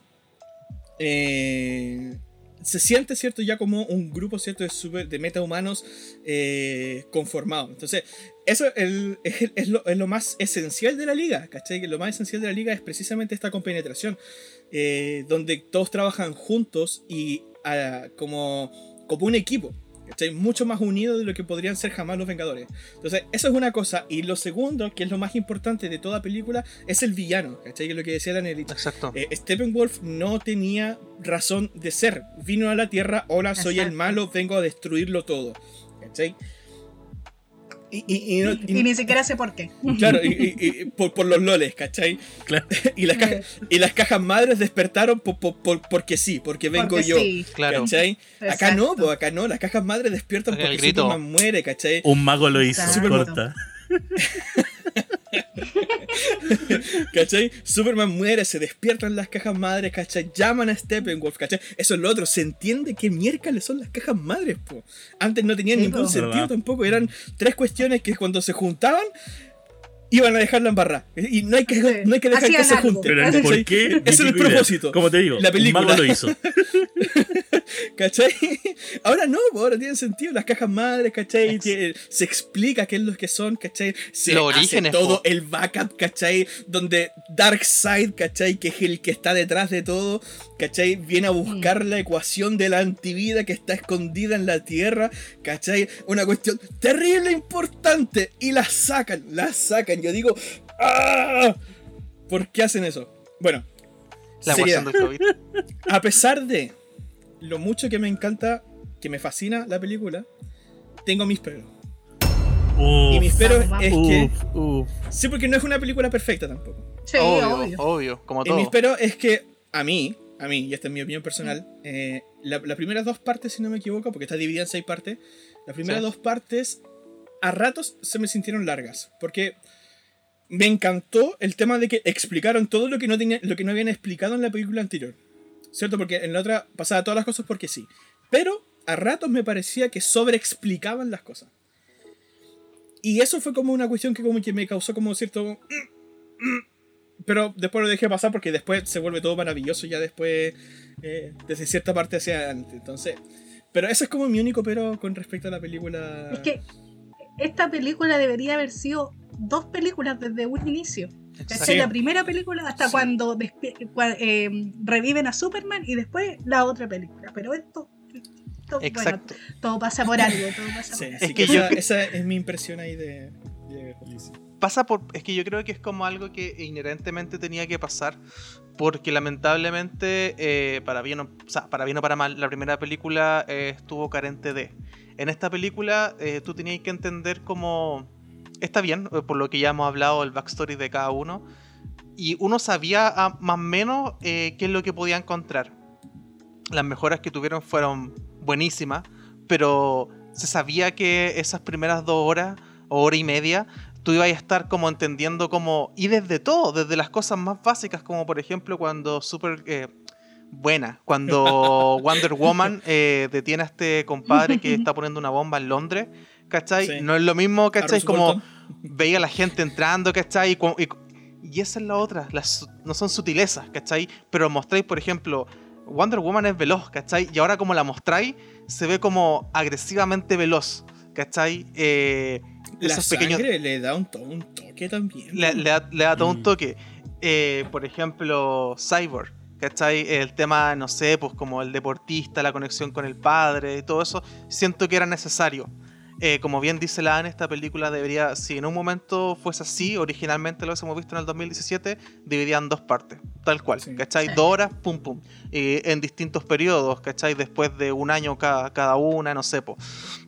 eh, se siente, ¿cierto? Ya como un grupo, ¿cierto? De, super, de metahumanos eh, conformado. Entonces, eso es, lo, más esencial de la liga, ¿cachai? Lo más esencial de la liga es precisamente esta compenetración, eh, donde todos trabajan juntos y ah, como, como un equipo. ¿Cachai? Mucho más unidos de lo que podrían ser jamás los Vengadores. Entonces, eso es una cosa. Y lo segundo, que es lo más importante de toda película, es el villano, ¿cachai? Que es lo que decía Danielita. Exacto. Eh, Steppenwolf no tenía razón de ser. Vino a la Tierra, hola, soy el malo, vengo a destruirlo todo. ¿cachai? Y, ni siquiera sé por qué. Claro, y, por, los loles, ¿cachai? y, las cajas, y las cajas madres despertaron por, porque sí, porque vengo yo. Claro. ¿cachai? Acá no, acá no, las cajas madres despiertan porque Superman muere, ¿cachai? Un mago lo hizo, corta. ¿Cachai? Superman muere, se despiertan las cajas madres, ¿cachai? Llaman a Steppenwolf, ¿cachai? Eso es lo otro, se entiende que miércoles son las cajas madres, po. Antes no tenían ningún sentido tampoco, eran tres cuestiones que cuando se juntaban iban a dejarla en barra. Y no hay que, no hay que dejar que se junten. ¿Por qué? Ese es el propósito. Como te digo, la película lo hizo. ¿Cachai? Ahora no, ahora tiene sentido. Las cajas madres, ¿cachai? Se explica qué es lo que son, ¿cachai? Se Los hace todo el backup, ¿cachai? Donde Darkseid, ¿cachai? Que es el que está detrás de todo, ¿cachai? Viene a buscar la ecuación de la antivida que está escondida en la Tierra, ¿cachai? Una cuestión terrible importante. Y la sacan, la sacan. Yo digo, ¡ah! ¿Por qué hacen eso? Bueno, la a pesar de lo mucho que me encanta, que me fascina la película, tengo mis peros. y mis peros es que. Sí, porque no es una película perfecta tampoco. Sí, obvio, obvio, como todo. Y mis peros es que a mí, a mí, y esta es mi opinión personal, eh, las primeras dos partes, si no me equivoco, porque está dividida en seis partes, las primeras dos partes a ratos se me sintieron largas. Porque me encantó el tema de que explicaron todo lo que no, tenía, lo que no habían explicado en la película anterior. ¿Cierto? Porque en la otra pasaba todas las cosas porque sí. Pero a ratos me parecía que sobreexplicaban las cosas. Y eso fue como una cuestión que como que me causó como cierto... Pero después lo dejé pasar porque después se vuelve todo maravilloso ya después, eh, desde cierta parte hacia adelante. Entonces, pero eso es como mi único pero con respecto a la película. Es que esta película debería haber sido dos películas desde un inicio. Desde la primera película hasta cuando eh, reviven a Superman y después la otra película. Pero esto, todo pasa por algo. es que yo, esa es mi impresión ahí de, Pasa por. Es que yo creo que es como algo que inherentemente tenía que pasar. Porque lamentablemente, eh, para, bien o, para bien o para mal, la primera película eh, estuvo carente de. En esta película, tú tenías que entender como está bien, eh, por lo que ya hemos hablado, el backstory de cada uno. Y uno sabía ah, más o menos eh, qué es lo que podía encontrar. Las mejoras que tuvieron fueron buenísimas, pero se sabía que esas primeras dos horas o hora y media tú ibas a estar como entendiendo como... Y desde todo, desde las cosas más básicas, como por ejemplo cuando Super... Eh, buena, cuando Wonder Woman detiene a este compadre que está poniendo una bomba en Londres ¿cachai? No es lo mismo, ¿cachai? Como veía a la gente entrando, ¿cachai? Y, y, esa es la otra, las, no son sutilezas, ¿cachai? Pero mostráis, por ejemplo, Wonder Woman es veloz, ¿cachai? Y ahora como la mostráis, se ve como agresivamente veloz, ¿cachai? Eh, la sangre le da un, toque también. Le, da, todo un mm. toque. Eh, por ejemplo, Cyborg, ¿cachai? El tema, no sé, pues como el deportista, la conexión con el padre y todo eso, siento que era necesario. Eh, como bien dice la Anne, esta película debería, si en un momento fuese así, originalmente lo hemos visto en el 2017, dividían dos partes, tal cual, ¿cachai? Dos horas, pum pum, en distintos periodos, ¿cachai? Después de un año cada, cada una, no sé, po.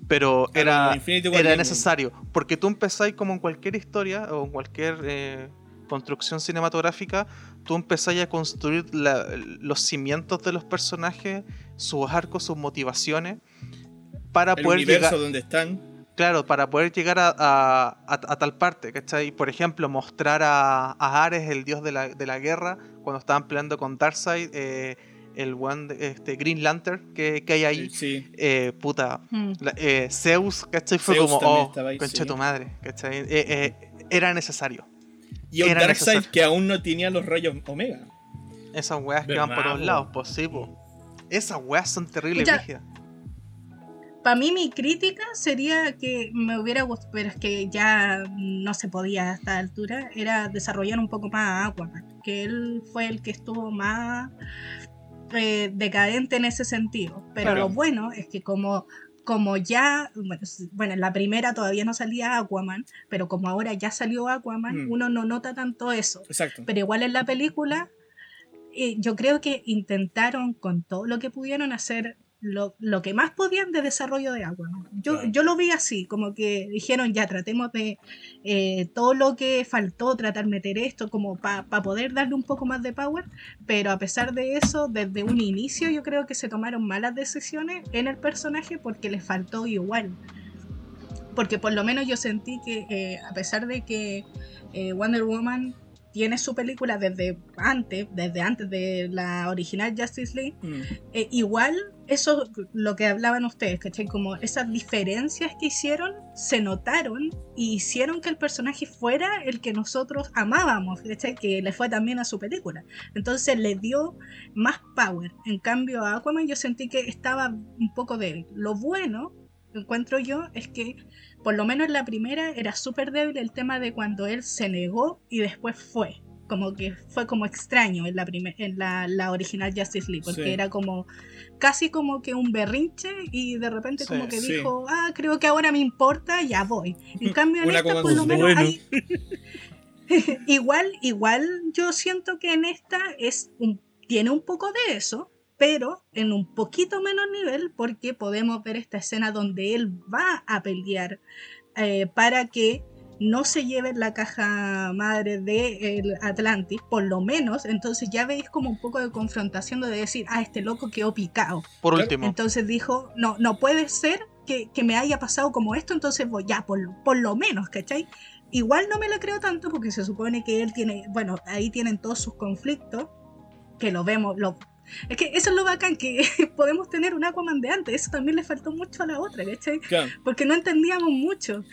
pero era, era necesario, porque tú empezáis como en cualquier historia o en cualquier... Eh, construcción cinematográfica, tú empezás a construir los cimientos de los personajes, sus arcos, sus motivaciones, para el poder universo llegar... donde están. Claro, para poder llegar a, tal parte, ¿cachai? Por ejemplo, mostrar a, Ares, el dios de la, de la, guerra, cuando estaban peleando con Darkseid, eh, el one, este, Green Lantern que, hay ahí. Sí. Eh, puta. Hmm. Eh, Zeus, ¿cachai? Fue como, oh, concha tu madre, ¿cachai? era necesario. Y un Darkseid que aún no tenía los rayos Omega. Esas weas que van por todos lados, pues sí, Esas weas son terribles, para mí mi crítica sería que me hubiera gustado, pero es que ya no se podía a esta altura, era desarrollar un poco más a Aquaman, que él fue el que estuvo más eh, decadente en ese sentido. Pero lo bueno es que como, como ya, bueno, en la primera todavía no salía Aquaman, pero como ahora ya salió Aquaman, mm. uno no nota tanto eso. Exacto. Pero igual en la película, eh, yo creo que intentaron con todo lo que pudieron hacer lo, lo, que más podían de desarrollo de agua. Yo, yo lo vi así, como que dijeron ya tratemos de eh, todo lo que faltó, tratar de meter esto como para poder darle un poco más de power, pero a pesar de eso, desde un inicio yo creo que se tomaron malas decisiones en el personaje porque le faltó igual. Porque por lo menos yo sentí que eh, a pesar de que eh, Wonder Woman tiene su película desde antes, desde antes de la original Justice League, mm. igual eso, lo que hablaban ustedes, ¿cachai? Como esas diferencias que hicieron, se notaron y hicieron que el personaje fuera el que nosotros amábamos, ¿cachai? Que le fue también a su película. Entonces le dio más power. En cambio a Aquaman yo sentí que estaba un poco débil. Lo bueno, encuentro yo, es que por lo menos en la primera era súper débil el tema de cuando él se negó y después fue. Como que fue como extraño en la, en la, original Justice League, porque era como casi como que un berrinche y de repente como que dijo, ah, creo que ahora me importa, ya voy. En cambio en esta por lo menos hay... igual, igual yo siento que en esta es un... tiene un poco de eso, pero en un poquito menos nivel porque podemos ver esta escena donde él va a pelear eh, para que no se lleve la caja madre de Atlantis, por lo menos, entonces ya veis como un poco de confrontación de decir, ah, este loco quedó picado. Por último. Entonces dijo, no, no puede ser que, me haya pasado como esto, entonces voy ya, por, por lo menos, ¿cachai? Igual no me lo creo tanto porque se supone que él tiene, bueno, ahí tienen todos sus conflictos, que lo vemos, lo, es que eso es lo bacán, que podemos tener un Aquaman de antes. Eso también le faltó mucho a la otra, ¿cachai? Porque no entendíamos mucho.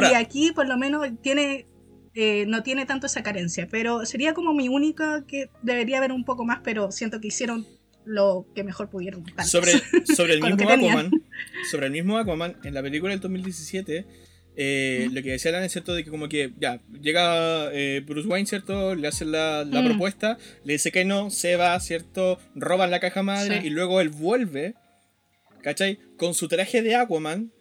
Y aquí por lo menos tiene eh, no tiene tanto esa carencia. Pero sería como mi única que debería haber un poco más, pero siento que hicieron lo que mejor pudieron. Sobre, sobre el mismo Aquaman, sobre el mismo Aquaman, en la película del 2017 eh, lo que decía Alan es cierto de que como que ya llega eh, Bruce Wayne, ¿cierto? Le hacen la, mm. propuesta, le dice que no, se va, ¿cierto? Roban la caja madre y luego él vuelve, ¿cachai? Con su traje de Aquaman,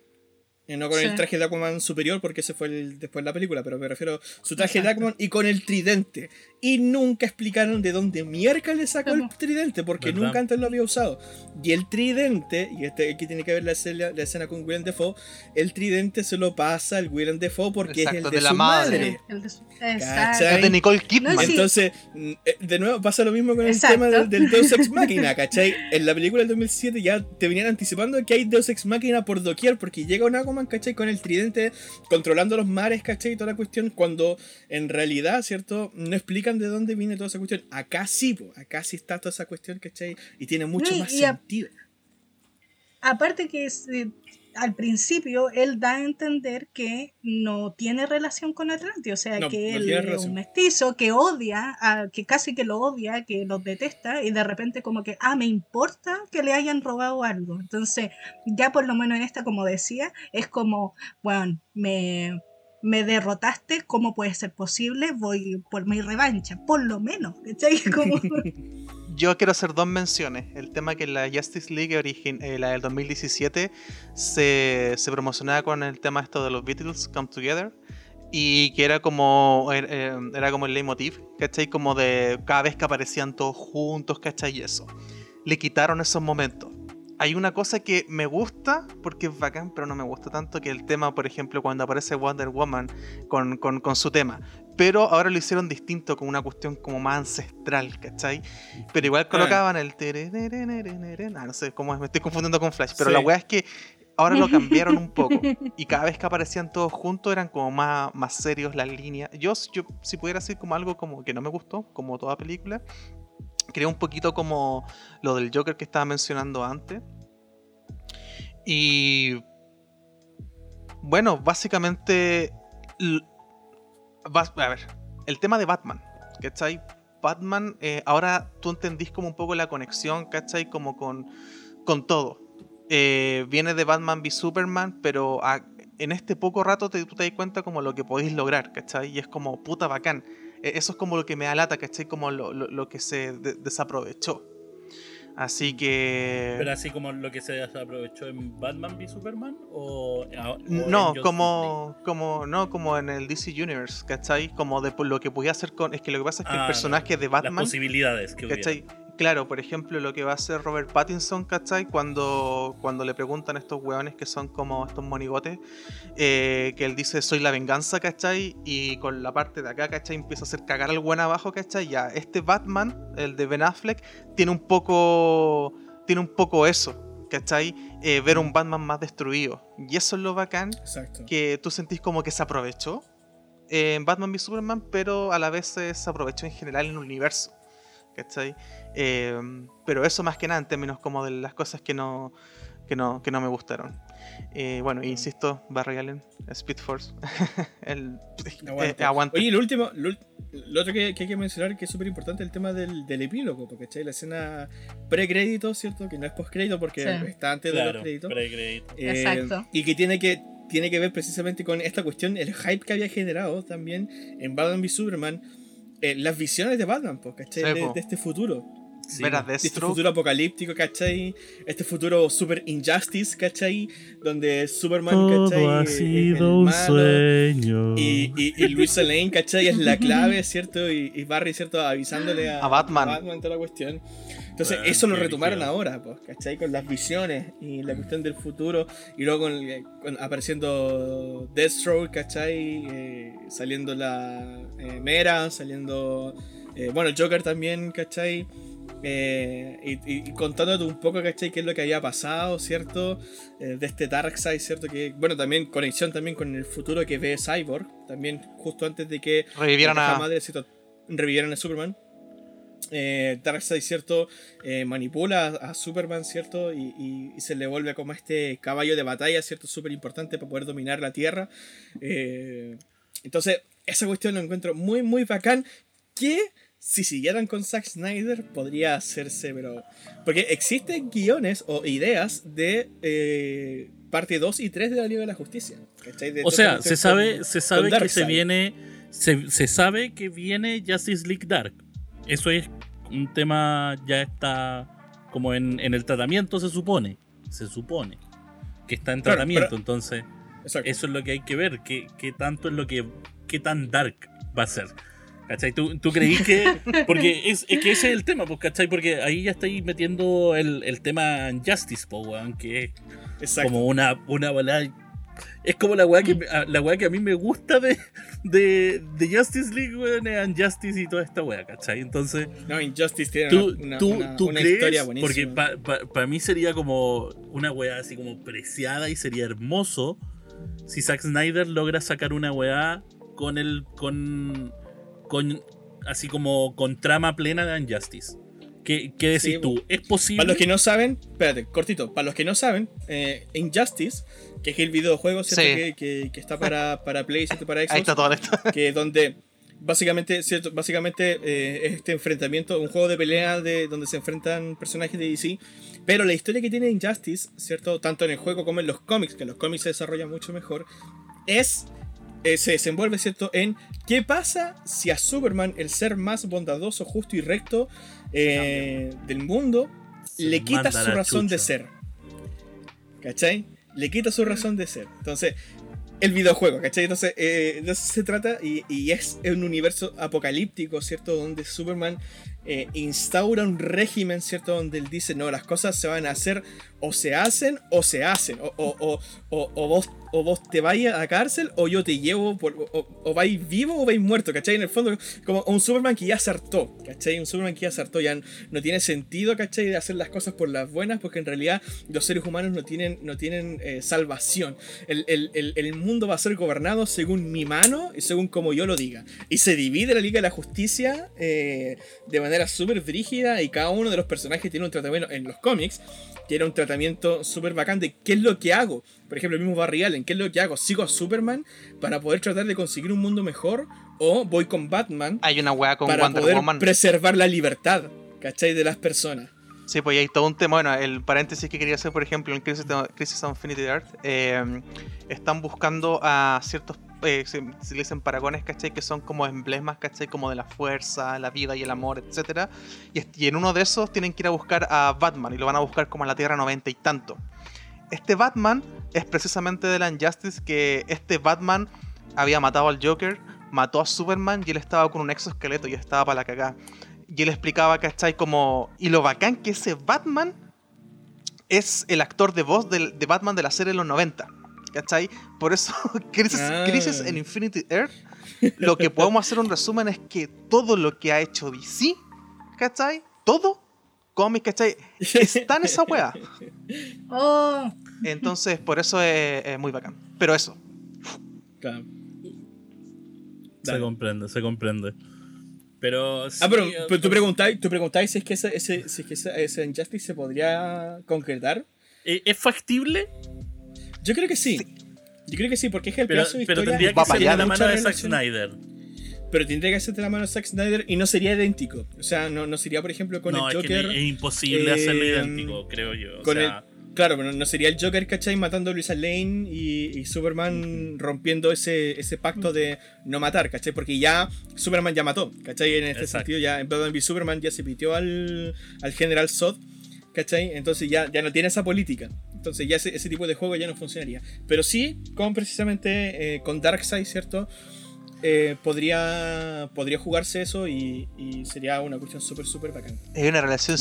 eh, no con el traje de Aquaman superior, porque ese fue el, después de la película, pero me refiero a su traje de Aquaman y con el tridente. Y nunca explicaron de dónde mierda le sacó el tridente, porque nunca antes lo había usado. Y el tridente, y este aquí tiene que ver la escena, la escena con Willem Dafoe, el tridente se lo pasa al Willem Dafoe porque es el de, la madre. El de, de Nicole Kidman. Entonces, mm, eh, de nuevo pasa lo mismo con el tema del, Deus Ex Machina, ¿cachai? En la película del 2007 ya te venían anticipando que hay Deus Ex Machina por doquier, porque llega un Aquaman, ¿cachai? Con el tridente controlando los mares, ¿cachai? Y toda la cuestión, cuando en realidad, ¿cierto? No explican de dónde viene toda esa cuestión. Acá sí, acá sí está toda esa cuestión, ¿cachai? Y tiene mucho más sentido. aparte que eh, al principio él da a entender que no tiene relación con Atlantis, o sea, que él es un mestizo, que odia, que casi que lo odia, que lo detesta, y de repente como que, ah, me importa que le hayan robado algo. Entonces, ya por lo menos en esta, como decía, es como, bueno, me me derrotaste, ¿cómo puede ser posible? Voy por mi revancha, por lo menos. Yo quiero hacer dos menciones. El tema que la Justice League, eh, la del 2017, se, se promocionaba con el tema esto de los Beatles Come Together y que era como er, eh, era como el leitmotiv, ¿cachai? Como de cada vez que aparecían todos juntos, ¿cachai? Y eso. Le quitaron esos momentos hay una cosa que me gusta porque es bacán, pero no me gusta tanto que el tema, por ejemplo, cuando aparece Wonder Woman con, su tema. Pero ahora lo hicieron distinto, con una cuestión como más ancestral, ¿cachai? Pero igual colocaban el... Ah, no sé cómo es, me estoy confundiendo con Flash, pero la weá es que ahora lo cambiaron un poco. Y cada vez que aparecían todos juntos eran como más, más serios las líneas. Yo, yo, si pudiera decir como algo como que no me gustó, como toda película, creo un poquito como lo del Joker que estaba mencionando antes. Y bueno, básicamente a ver, el tema de Batman, ¿cachai? Batman, eh, ahora tú entendís como un poco la conexión, ¿cachai? Como con, con todo. Eh, viene de Batman v Superman, pero en este poco rato te, tú te das cuenta como lo que podéis lograr, ¿cachai? Y es como puta bacán. E, eso es como lo que me alata, ¿cachai? Como lo, que se desaprovechó. Así que. Pero así como lo que se aprovechó en Batman v Superman o, no, como, como no como en el DC Universe, ¿cachai? Como de lo que podía hacer con es que lo que pasa es que el ah, personaje de Batman las posibilidades que ¿cachai? Claro, por ejemplo, lo que va a hacer Robert Pattinson, ¿cachai? Cuando, cuando le preguntan a estos weones que son como estos monigotes, eh, que él dice, soy la venganza, ¿cachai? Y con la parte de acá, ¿cachai? Empieza a hacer cagar al buen abajo, ¿cachai? Ya, este Batman, el de Ben Affleck, tiene un poco, tiene un poco eso, ¿cachai? Eh, ver un Batman más destruido. Y eso es lo bacán, Exacto. que tú sentís como que se aprovechó en Batman v Superman, pero a la vez se aprovechó en general en el universo. ¿Cachai? Em, pero eso más que nada en términos como de las cosas que no, que no, que no me gustaron. Eh, bueno, insisto, Barry Allen, Speed Force. el, eh, aguanta. Oye, lo último, lo, otro que, hay que mencionar que es súper importante el tema del, del epílogo, porque ¿cachai? la escena pre-crédito, ¿cierto? Que no es post-crédito porque está antes de los créditos. Eh, Exacto. Y que tiene que tiene que ver precisamente con esta cuestión, el hype que había generado también en Batman v Superman eh, las visiones de Batman, ¿cachai? de, este futuro. Sí, de este futuro apocalíptico, ¿cachai? Este futuro super injustice, ¿cachai? Donde Superman, Todo ¿cachai? ha sido un sueño. Y, y, Luis Lane, ¿cachai? Es la clave, ¿cierto? Y, Barry, ¿cierto? Avisándole a, a Batman. A Batman toda la cuestión. Entonces, eso lo retomaron ahora, pues, ¿cachai? Con las visiones y la cuestión del futuro. Y luego con, apareciendo Deathstroke, ¿cachai? Eh, saliendo la eh, Mera, saliendo. Eh, bueno, Joker también, ¿cachai? Y, contándote un poco, ¿cachai? ¿Qué es lo que había pasado, ¿cierto? de este Darkseid, ¿cierto? Que, bueno, también conexión también con el futuro que ve Cyborg. También justo antes de que revivieran a... Madre, Revivieran a Superman eh, Darkseid, ¿cierto? Eh, manipula a Superman, ¿cierto? Y, se le vuelve como este caballo de batalla, ¿cierto? Súper importante para poder dominar la Tierra. Eh, entonces, esa cuestión lo encuentro muy, muy bacán. Que si siguieran con Zack Snyder podría hacerse, pero... Porque existen guiones o ideas de eh, parte 2 y 3 de la Liga de la Justicia. o sea, se sabe, se sabe que se viene... Se, se sabe que viene Justice League Dark eso es un tema ya está como en, el tratamiento se supone, se supone que está en tratamiento, entonces eso es lo que hay que ver, qué, tanto es lo que, qué tan dark va a ser. ¿Cachai? ¿Tú, tú creí que.? Porque es, que ese es el tema, pues, ¿cachai? Porque ahí ya estáis metiendo el, el tema Justice, po, que es como una, una es como la weá que, la que a mí me gusta de, de, Justice League, weón, es Injustice y toda esta weá, ¿cachai? Entonces. No, Injustice tiene una, historia buenísima. Porque para mí sería como una weá así como preciada y sería hermoso si Zack Snyder logra sacar una weá con el. con. Con así como con trama plena de Injustice. ¿Qué, qué decís tú? ¿Es posible? Para los que no saben, espérate, cortito, para los que no saben, eh, Injustice que es el videojuego ¿cierto? Que, que, está para, para Play, ¿cierto? para Xbox. Ahí está todo esto. Que donde básicamente, ¿cierto? básicamente eh, es este enfrentamiento, un juego de pelea de, donde se enfrentan personajes de DC. Pero la historia que tiene Injustice, ¿cierto? Tanto en el juego como en los cómics, que en los cómics se desarrolla mucho mejor, es eh, se desenvuelve, ¿cierto? En qué pasa si a Superman, el ser más bondadoso, justo y recto eh, del mundo, le quita su razón de ser. ¿Cachai? le quita su razón de ser. Entonces, el videojuego, ¿cachai? Entonces, eh, de eso se trata y, es un universo apocalíptico, ¿cierto? Donde Superman eh, instaura un régimen, ¿cierto? Donde él dice, no, las cosas se van a hacer o se hacen o se hacen. O, o, o, o vos, o vos te vayas a cárcel o yo te llevo, por, o, vais vivo o vais muerto, ¿cachai? En el fondo, como un Superman que ya hartó, ¿cachai? Un Superman que ya hartó, ya no tiene sentido, ¿cachai? De hacer las cosas por las buenas, porque en realidad los seres humanos no tienen, no tienen eh, salvación. El, el, el, el, mundo va a ser gobernado según mi mano y según como yo lo diga. Y se divide la Liga de la Justicia eh, de manera súper brígida y cada uno de los personajes tiene un tratamiento en los cómics que era un tratamiento súper bacán de qué es lo que hago. Por ejemplo, el mismo Barry Allen, qué es lo que hago. ¿Sigo a Superman para poder tratar de conseguir un mundo mejor? ¿O voy con Batman Hay una weá con para Wonder poder Woman. preservar la libertad, ¿cachai? De las personas. Sí, pues hay todo un tema. Bueno, el paréntesis que quería hacer, por ejemplo, en Crisis, Crisis on Infinity Earth, eh, están buscando a ciertos eh, se, le dicen paragones, ¿cachai? Que son como emblemas, ¿cachai? Como de la fuerza, la vida y el amor, etc. Y, en uno de esos tienen que ir a buscar a Batman y lo van a buscar como a la Tierra 90 y tanto. Este Batman es precisamente de la Injustice que este Batman había matado al Joker, mató a Superman y él estaba con un exoesqueleto y estaba para la cagada. Y él explicaba, ¿cachai? Como... Y lo bacán que ese Batman es el actor de voz de, de Batman de la serie de los 90. ¿cachai? Por eso, ah. Crisis, en Infinity Earth, lo que podemos hacer un resumen es que todo lo que ha hecho DC, ¿cachai? Todo, cómic, ¿cachai? Está en esa wea. Oh. Entonces, por eso es, muy bacán. Pero eso. Se comprende, se comprende. Pero. ah, pero, tú preguntáis, tú preguntáis si es que ese, ese, si es que ese, ese Injustice se podría concretar. ¿E-, ¿Es factible? Yo creo que sí. Yo creo que sí, porque es que el pero, de Pero tendría que ser de la mano de Zack Snyder. Pero tendría que ser de la mano de Zack Snyder y no sería idéntico. O sea, no, no sería, por ejemplo, con el Joker. Es, que es imposible hacerlo eh, idéntico, creo yo. con el, claro, pero no sería el Joker, ¿cachai? Matando a Luisa Lane y, Superman rompiendo ese, ese pacto de no matar, ¿cachai? Porque ya Superman ya mató, ¿cachai? En este sentido, ya en Batman v Superman ya se pitió al, al General Zod, ¿cachai? Entonces ya, ya no tiene esa política. Entonces ya ese, tipo de juego ya no funcionaría. Pero sí, con precisamente eh, con Darkseid, ¿cierto? Eh, podría, podría jugarse eso y, sería una cuestión súper, súper bacán. Es una relación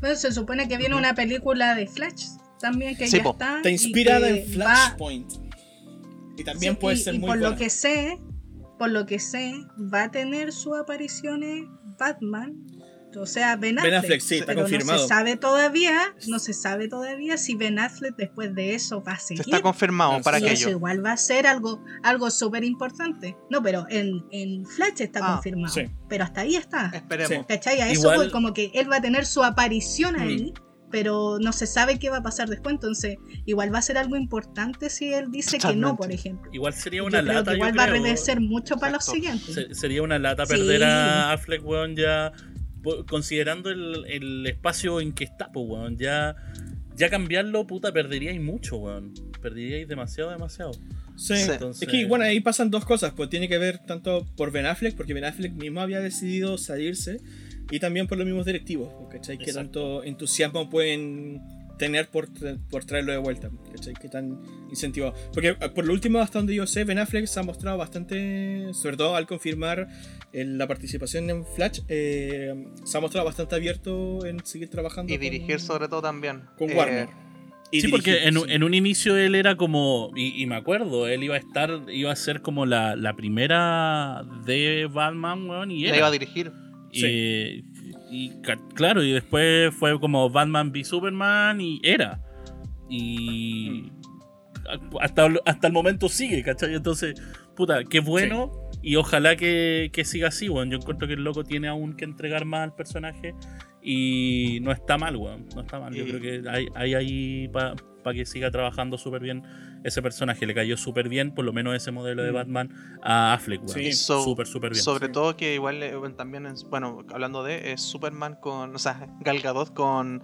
Bueno, se supone que viene una película de Flash también que ya está. Está inspirada en Flashpoint. Y también puede ser muy por lo que sé, por lo que sé, va a tener sus apariciones Batman o sea, Ben Affleck. sí, está pero confirmado. No se sabe todavía, no se sabe todavía si Ben Affleck después de eso va a seguir. está confirmado para que eso igual va a ser algo, algo súper importante. No, pero en, en Flash está ah, confirmado. Pero hasta ahí está. Esperemos. ¿Cachai? A eso como que él va a tener su aparición ahí. Mm. Pero no se sabe qué va a pasar después, entonces igual va a ser algo importante si él dice que no, por ejemplo. Igual sería una lata. igual va a reverdecer mucho para los siguientes. sería una lata perder a Affleck, weón, ya considerando el, espacio en que está, pues, weón, ya, ya cambiarlo, puta, perderíais mucho, weón. Perderíais demasiado, demasiado. Sí, es que, bueno, ahí pasan dos cosas, pues tiene que ver tanto por Ben Affleck, porque Ben Affleck mismo había decidido salirse, y también por los mismos directivos, ¿cachai? Que tanto entusiasmo pueden tener por, por traerlo de vuelta. ¿cachai? Que tan incentivado. Porque eh, por lo último, hasta donde yo sé, Ben Affleck se ha mostrado bastante, sobre todo al confirmar eh, la participación en Flash, eh, se ha mostrado bastante abierto en seguir trabajando. Y dirigir sobre todo también. Con Warner. sí, porque en, en, un inicio él era como, y, me acuerdo, él iba a estar, iba a ser como la, la primera de Batman, weón, y él iba a dirigir. Sí. Y claro, y después fue como Batman v Superman y era. Y hasta, hasta el momento sigue, ¿cachai? Entonces, puta, qué bueno. Y ojalá que, siga así, weón. Yo encuentro que el loco tiene aún que entregar más al personaje. Y no está mal, weón. No está mal. Yo creo que hay, hay ahí para que siga trabajando súper bien ese personaje. Le cayó súper bien, por lo menos ese modelo de mm. Batman, a Affleck, Sí, súper, súper bien. Sobre todo que igual eh, también, bueno, hablando de es Superman con, o sea, Gal Gadot con,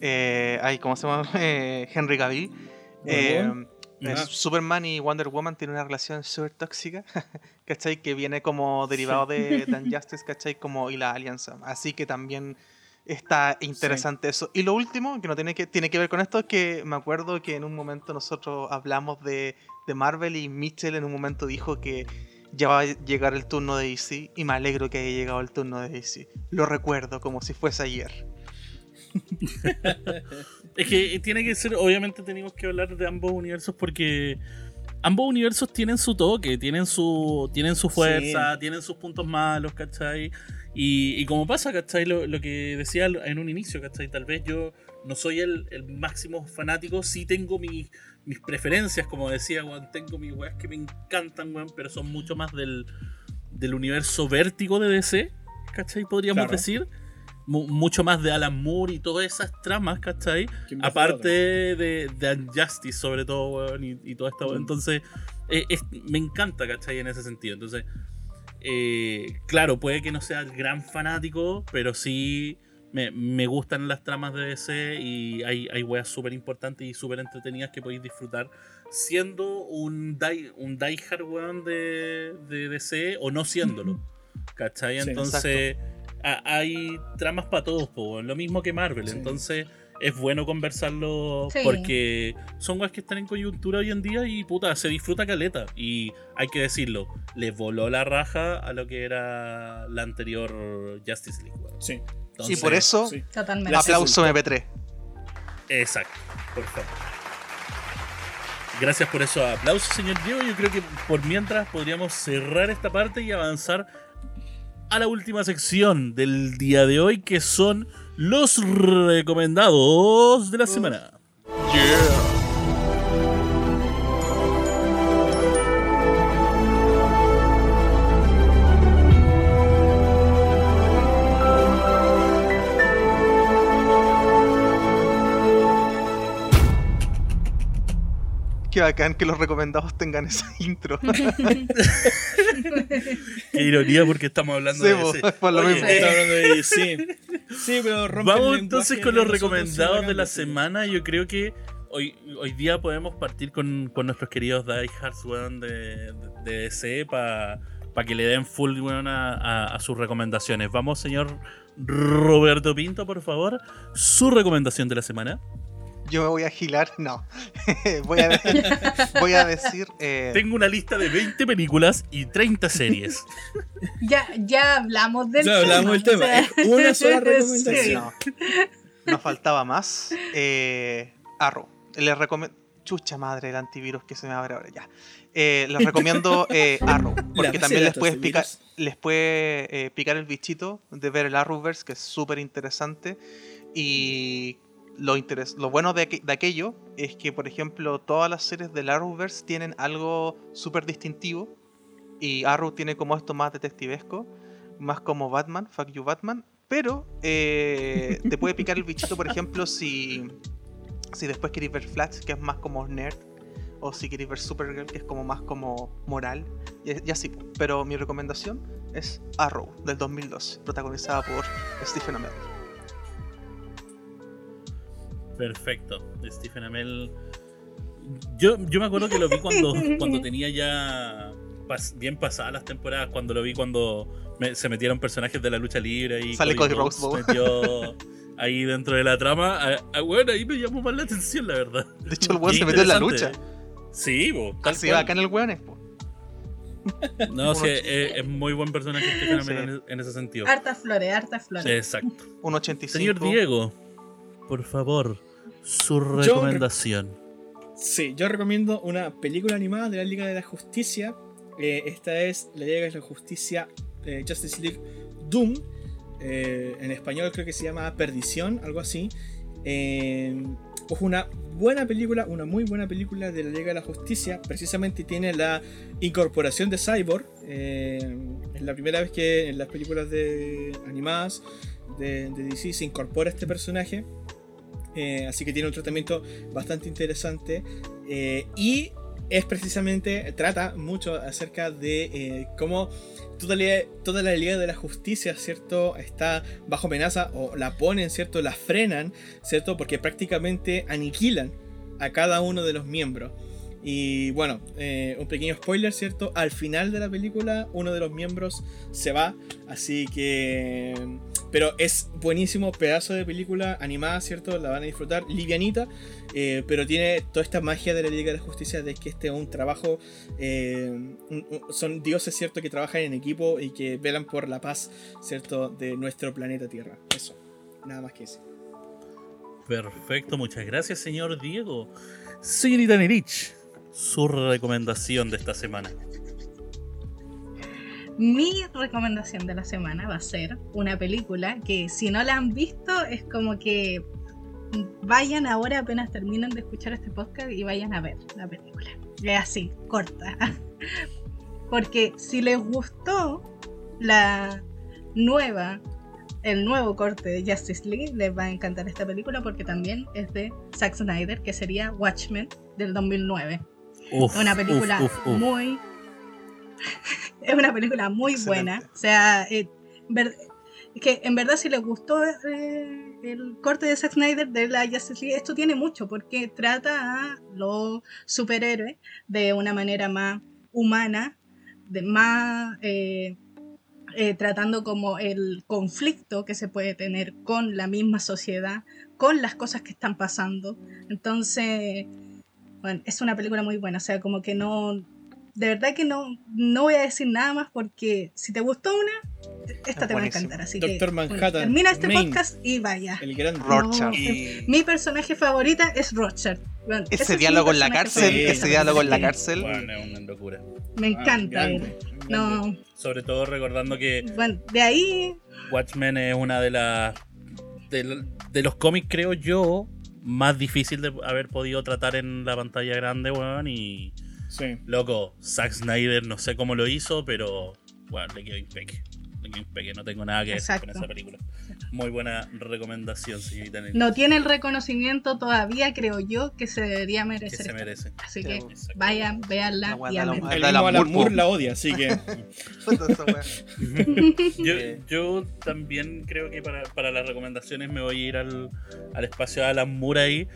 eh, ay, ¿cómo se llama? Eh, Henry Cavill. Eh, Superman y Wonder Woman tienen una relación súper tóxica, ¿cachai? Que viene como derivado de, de Justice, ¿cachai? Como y la alianza. Así que también Está interesante eso. Y lo último, que no tiene que, tiene que ver con esto, es que me acuerdo que en un momento nosotros hablamos de, de Marvel y Mitchell en un momento dijo que ya va a llegar el turno de DC y me alegro que haya llegado el turno de DC. Lo recuerdo como si fuese ayer. es que tiene que ser, obviamente tenemos que hablar de ambos universos porque ambos universos tienen su toque, tienen su, tienen su fuerza, tienen sus puntos malos, ¿cachai? Y, como pasa, ¿cachai? Lo, lo, que decía en un inicio, ¿cachai? Tal vez yo no soy el, máximo fanático, sí tengo mis preferencias, como decía, weón, tengo mis weas que me encantan, weón, pero son mucho más del, del universo vértigo de DC, ¿cachai? Podríamos decir mucho más de Alan Moore y todas esas tramas, ¿cachai? Aparte de, de Unjustice, sobre todo, y, todo esto. Mm. Entonces, eh, me encanta, ¿cachai? En ese sentido. Entonces, eh, claro, puede que no sea el gran fanático, pero sí me, gustan las tramas de DC y hay, hay weas súper importantes y súper entretenidas que podéis disfrutar siendo un die, un diehard weón de, de DC o no siéndolo. ¿Cachai? Entonces hay tramas para todos, lo mismo que Marvel. Entonces es bueno conversarlo porque son cosas que están en coyuntura hoy en día y puta, se disfruta caleta. Y hay que decirlo, le voló la raja a lo que era la anterior Justice League. Sí. y por eso, aplauso MP3. Exacto, por favor. Gracias por eso, aplauso, señor Diego. Yo creo que por mientras podríamos cerrar esta parte y avanzar a la última sección del día de hoy, que son los recomendados de la semana. Qué bacán que los recomendados tengan esa intro. Qué ironía porque estamos hablando de ese. Por lo mismo. hablando de sí. sí, pero Vamos entonces con los recomendados de la semana. Yo creo que hoy, hoy día podemos partir con, con nuestros queridos Die Hards de, de, DC para que le den full weón, a, a sus recomendaciones. Vamos, señor Roberto Pinto, por favor. Su recomendación de la semana yo me voy a gilar, no. voy, a, voy, a, decir. Eh, Tengo una lista de 20 películas y 30 series. ya, ya hablamos del ya hablamos del tema. una sola recomendación. No, nos faltaba más. Eh, Arrow. Les recomiendo. Chucha madre, el antivirus que se me abre ahora. Ya. Eh, les recomiendo eh, Arrow. Porque también les puede, picar, les puede picar el bichito de ver el Arrowverse, que es súper interesante. Y lo, lo bueno de, aquello es que, por ejemplo, todas las series del Arrowverse tienen algo súper distintivo. Y Arrow tiene como esto más detectivesco, más como Batman, fuck you Batman. Pero eh, te puede picar el bichito, por ejemplo, si, si después queréis ver Flash, que es más como nerd. O si queréis ver Supergirl, que es como más como moral. Y, así. Pero mi recomendación es Arrow, del 2002, protagonizada por Stephen Amell. Perfecto. Stephen Amell. Yo, yo me acuerdo que lo vi cuando, cuando tenía ya bien pasadas las temporadas, cuando lo vi cuando se metieron personajes de la lucha libre y Sale Cody Rhodes se metió ahí dentro de la trama. bueno, ahí me llamó más la atención, la verdad. De hecho, el weón se metió en la lucha. Sí, bo, Así va acá en el weón No, sí, es, muy buen personaje Stephen Amell en, ese sentido. Harta flores, harta flores. Exacto. 1.85. Señor Diego, por favor, su recomendación. sí, yo recomiendo una película animada de la Liga de la Justicia. Eh, esta es la Liga de la Justicia eh, Justice League Doom. Eh, en español creo que se llama Perdición, algo así. es una buena película, una muy buena película de la Liga de la Justicia. Precisamente tiene la incorporación de Cyborg. es la primera vez que en las películas de animadas de, de DC se incorpora este personaje. Eh, así que tiene un tratamiento bastante interesante. Eh, y es precisamente, trata mucho acerca de eh, cómo toda la, toda la de la Justicia, ¿cierto? Está bajo amenaza o la ponen, ¿cierto? La frenan, ¿cierto? Porque prácticamente aniquilan a cada uno de los miembros. Y bueno, un pequeño spoiler, ¿cierto? Al final de la película uno de los miembros se va, así que pero es buenísimo, pedazo de película animada, ¿cierto? La van a disfrutar, livianita, eh, pero tiene toda esta magia de la Liga de la Justicia de que este es un trabajo, eh, son dioses, ¿cierto? Que trabajan en equipo y que velan por la paz, ¿cierto? De nuestro planeta Tierra. Eso, nada más que eso. Perfecto, muchas gracias, señor Diego. Señorita Nerich, su recomendación de esta semana. Mi recomendación de la semana va a ser una película que si no la han visto es como que vayan ahora apenas terminen de escuchar este podcast y vayan a ver la película. Es así, corta. Porque si les gustó la nueva, el nuevo corte de Justice League, les va a encantar esta película porque también es de Zack Snyder, que sería Watchmen del 2009. Uf, una película uf, uf, uf. muy es una película muy Excelente. buena o sea eh, ver- que en verdad si les gustó eh, el corte de Zack Snyder de la Justice League esto tiene mucho porque trata a los superhéroes de una manera más humana de más eh, eh, tratando como el conflicto que se puede tener con la misma sociedad, con las cosas que están pasando. Entonces, bueno, es una película muy buena, o sea, como que no, de verdad que no, no voy a decir nada más porque si te gustó una, esta te va a encantar. Así Doctor que bueno, termina este Main. podcast y vaya. El gran Y- Mi personaje favorita es. Bueno, ese Ese es mi diálogo en la cárcel, ese diálogo en la cárcel. Bueno, es una locura. Me encanta. Ah, grande, grande. No, Sobre todo recordando que bueno, de ahí Watchmen es una de las. De, de los cómics, creo yo, más difícil de haber podido tratar en la pantalla grande, weón. Y. Sí. Loco, Zack Snyder, no sé cómo lo hizo, pero. Bueno, le quedó impeque. Le quedó impeque, no tengo nada que decir con esa película. Muy buena recomendación, señorita Nelly, no tiene el reconocimiento todavía, creo yo, que se debería Que merecer. se esta merece. Así Sí, que vayan, véanla La y amen. El la mismo Alan Moore, la odia, así que. Yo, yo también creo que para, para las recomendaciones me voy a ir al, al espacio de Alan Moore ahí.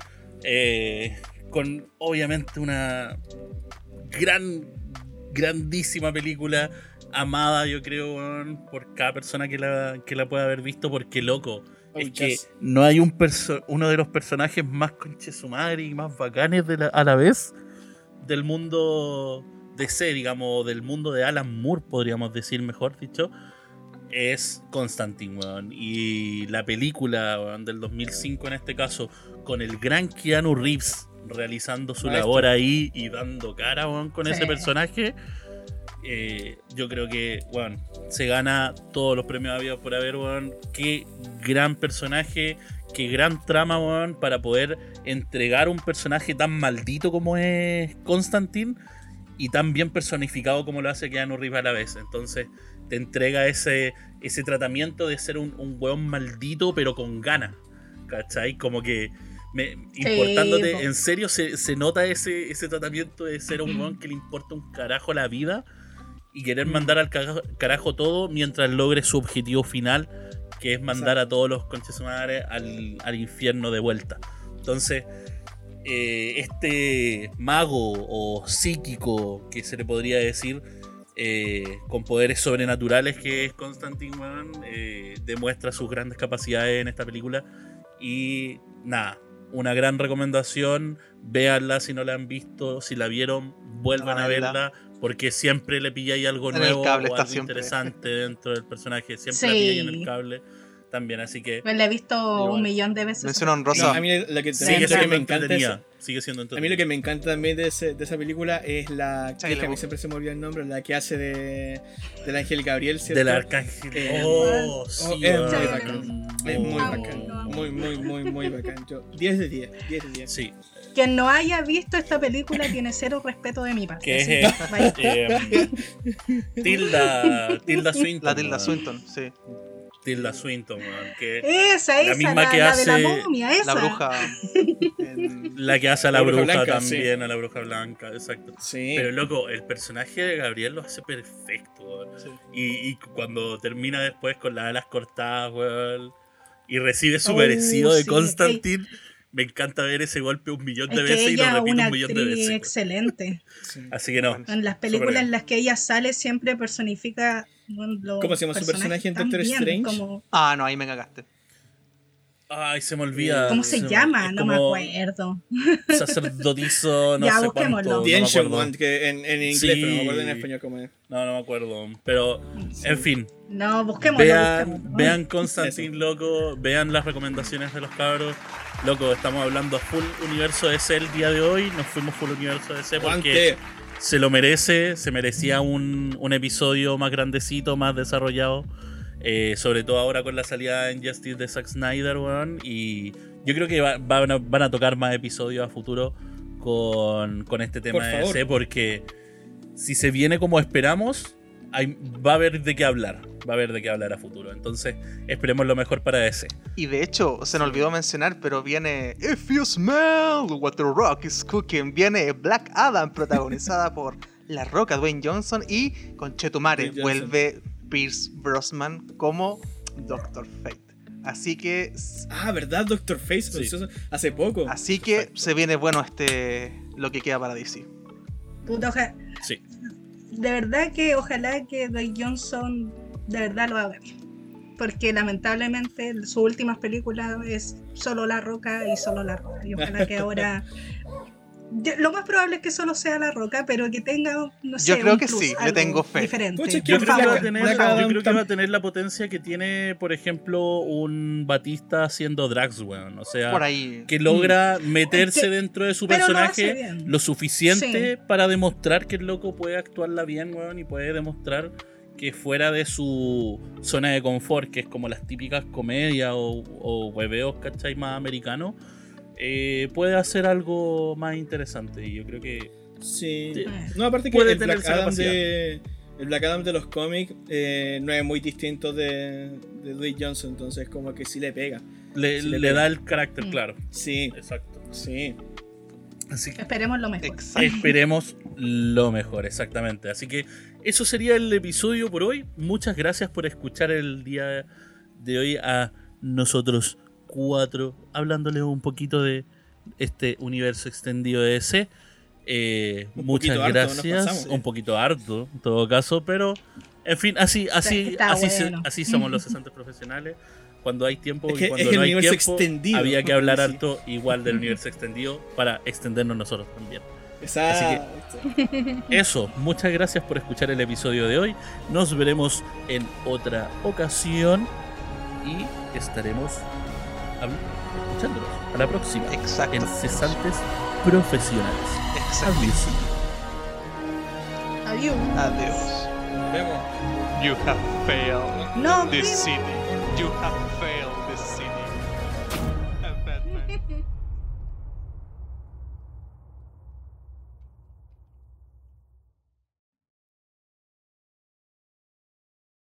eh, con obviamente una gran, grandísima película. Amada, yo creo, por cada persona que la, que la pueda haber visto, porque loco. Oh, es que yes. no hay un perso- uno de los personajes más conche su madre y más bacanes de la- a la vez del mundo DC, digamos, del mundo de Alan Moore, podríamos decir, mejor dicho, es Constantine, weón. Y la película weón, del 2005 en este caso, con el gran Keanu Reeves realizando su Maestro. labor ahí y dando cara con Sí. ese personaje. eh, yo creo que, weón, se gana todos los premios habidos por haber, weón. Qué gran personaje, qué gran trama, para poder entregar un personaje tan maldito como es Constantine y tan bien personificado como lo hace Keanu Reeves a la vez. Entonces, te entrega ese, ese tratamiento de ser un, un weón maldito, pero con ganas. ¿Cachai? Como que. Me, importándote, po. en serio se, se nota ese, ese tratamiento de ser un weón que le importa un carajo la vida y querer mandar al carajo, carajo todo mientras logre su objetivo final, que es mandar a todos los madre al, al infierno de vuelta. Entonces, eh, este mago o psíquico que se le podría decir eh, con poderes sobrenaturales que es Constantine weón, eh, demuestra sus grandes capacidades en esta película y nada una gran recomendación véanla si no la han visto si la vieron vuelvan Ah, a verla. verla porque siempre le pilláis algo En el nuevo cable o está algo siempre. interesante dentro del personaje siempre Sí. la pilláis en el cable también así que Pues la he visto Igual. un millón de veces. Mención honrosa. No, a mí lo que, Sí, sigue lo que me encanta es- sigue siendo A mí lo que me encanta también de, ese- de esa película es la Shia que a mí siempre se me olvida el nombre, la que hace de del Ángel Gabriel, ¿cierto? del arcángel Eh, oh, oh, sí, es weón. muy bacán. Es muy Oh. bacán, muy, muy, muy, muy bacán. Yo, 10 de 10, 10 de 10. sí Quien no haya visto esta película tiene cero respeto de mi parte. que es vaya. eh, Tilda Tilda Swinton La Tilda. Swinton, sí. Tilda Swinton que Esa, La misma la, que la de la hace momia, esa. La bruja. en- la que hace a la, La bruja bruja, blanca, también a la bruja blanca exacto Sí. pero loco el personaje de Gabriel lo hace perfecto sí. y, y cuando termina después con las alas cortadas weón, y recibe su Oh, merecido de sí, Constantine me encanta ver ese golpe un millón Es de veces y lo repito una un millón de veces excelente. sí. así que no En las películas en las que ella sale siempre personifica ¿Cómo se llama su personaje en Doctor bien, Strange? como- Ah, no, ahí me cagaste. Ay, se me olvida. ¿Cómo se, llama? No me acuerdo. Sacerdotisa, no Ya, sé cuánto. The no Ancient. One, que en, en inglés, Sí. pero no me acuerdo en español cómo es. No, no me acuerdo. Pero, en fin, No, busquémoslo. vean, busquémoslo. vean Constantine, loco. Vean las recomendaciones de los cabros. Loco, estamos hablando full universo DC el día de hoy. Nos fuimos full universo DC porque. Se lo merece. Se merecía un, un episodio más grandecito, más desarrollado. Eh, sobre todo ahora con la salida en Justice de Zack Snyder, weón. Y yo creo que va- van, a, van a tocar más episodios a futuro con, con este tema Por de. DC. Porque si se viene como esperamos, hay- va a haber de qué hablar. Va a haber de qué hablar a futuro. Entonces, esperemos lo mejor para DC. Y de hecho, se nos olvidó mencionar, pero viene If You Smell What the Rock is Cooking. Viene Black Adam, protagonizada por La Roca, Dwayne Johnson. Y con Chetumare vuelve Pierce Brosnan como Doctor Fate. Así que, Ah, ¿verdad? Doctor Face Sí. hace poco. así que se viene bueno este lo que queda para DC. Puta, oja- Sí. De verdad que ojalá que Dwayne Johnson de verdad lo haga bien. Porque lamentablemente sus últimas películas es solo La Roca y solo La Roca. Y ojalá que ahora... Yo- Lo más probable es que solo sea La Roca, pero que tenga, no sé, Yo creo un que plus, sí, le tengo fe. Diferente. Pucha, Yo creo, que va a tener, por Black favor. yo Adam creo que tam- va a tener la potencia que tiene, por ejemplo, un Batista haciendo Drax, weón. O sea, Por ahí. que logra Mm. meterse que- dentro de su lo personaje bien. lo suficiente Sí. para demostrar que el loco puede actuarla bien, weón, y puede demostrar que fuera de su zona de confort, que es como las típicas comedias o, o hueveos, ¿cachai? Más americanos, eh, puede hacer algo más interesante. Y yo creo que Sí. No, aparte que Puede el tener Black, Adam de, el Black Adam de los cómics eh, no es muy distinto de, de Dwayne Johnson, entonces como que sí le pega. le, Sí le le pega. da el carácter Mm. claro. Sí, Exacto. sí. Así que Esperemos lo mejor. Exacto. Esperemos lo mejor, exactamente. Así que eso sería el episodio por hoy. Muchas gracias por escuchar el día de hoy a nosotros cuatro, hablándoles un poquito de este universo extendido de DC. Eh, muchas harto, gracias. pasamos. Un poquito harto, en todo caso, pero en fin, así, así, así, se- así somos los cesantes profesionales. Cuando hay tiempo Es y que cuando no hay universo tiempo, extendido. había que hablar Sí. harto igual del universo extendido para extendernos nosotros también. Exacto. Eso, muchas gracias por escuchar el episodio de hoy. Nos veremos en otra ocasión y estaremos escuchándonos. A la próxima Exacto. en Cesantes Profesionales. Exacto. Adiós. Adiós. Adiós. Nos vemos. You have failed No, this city. You have failed.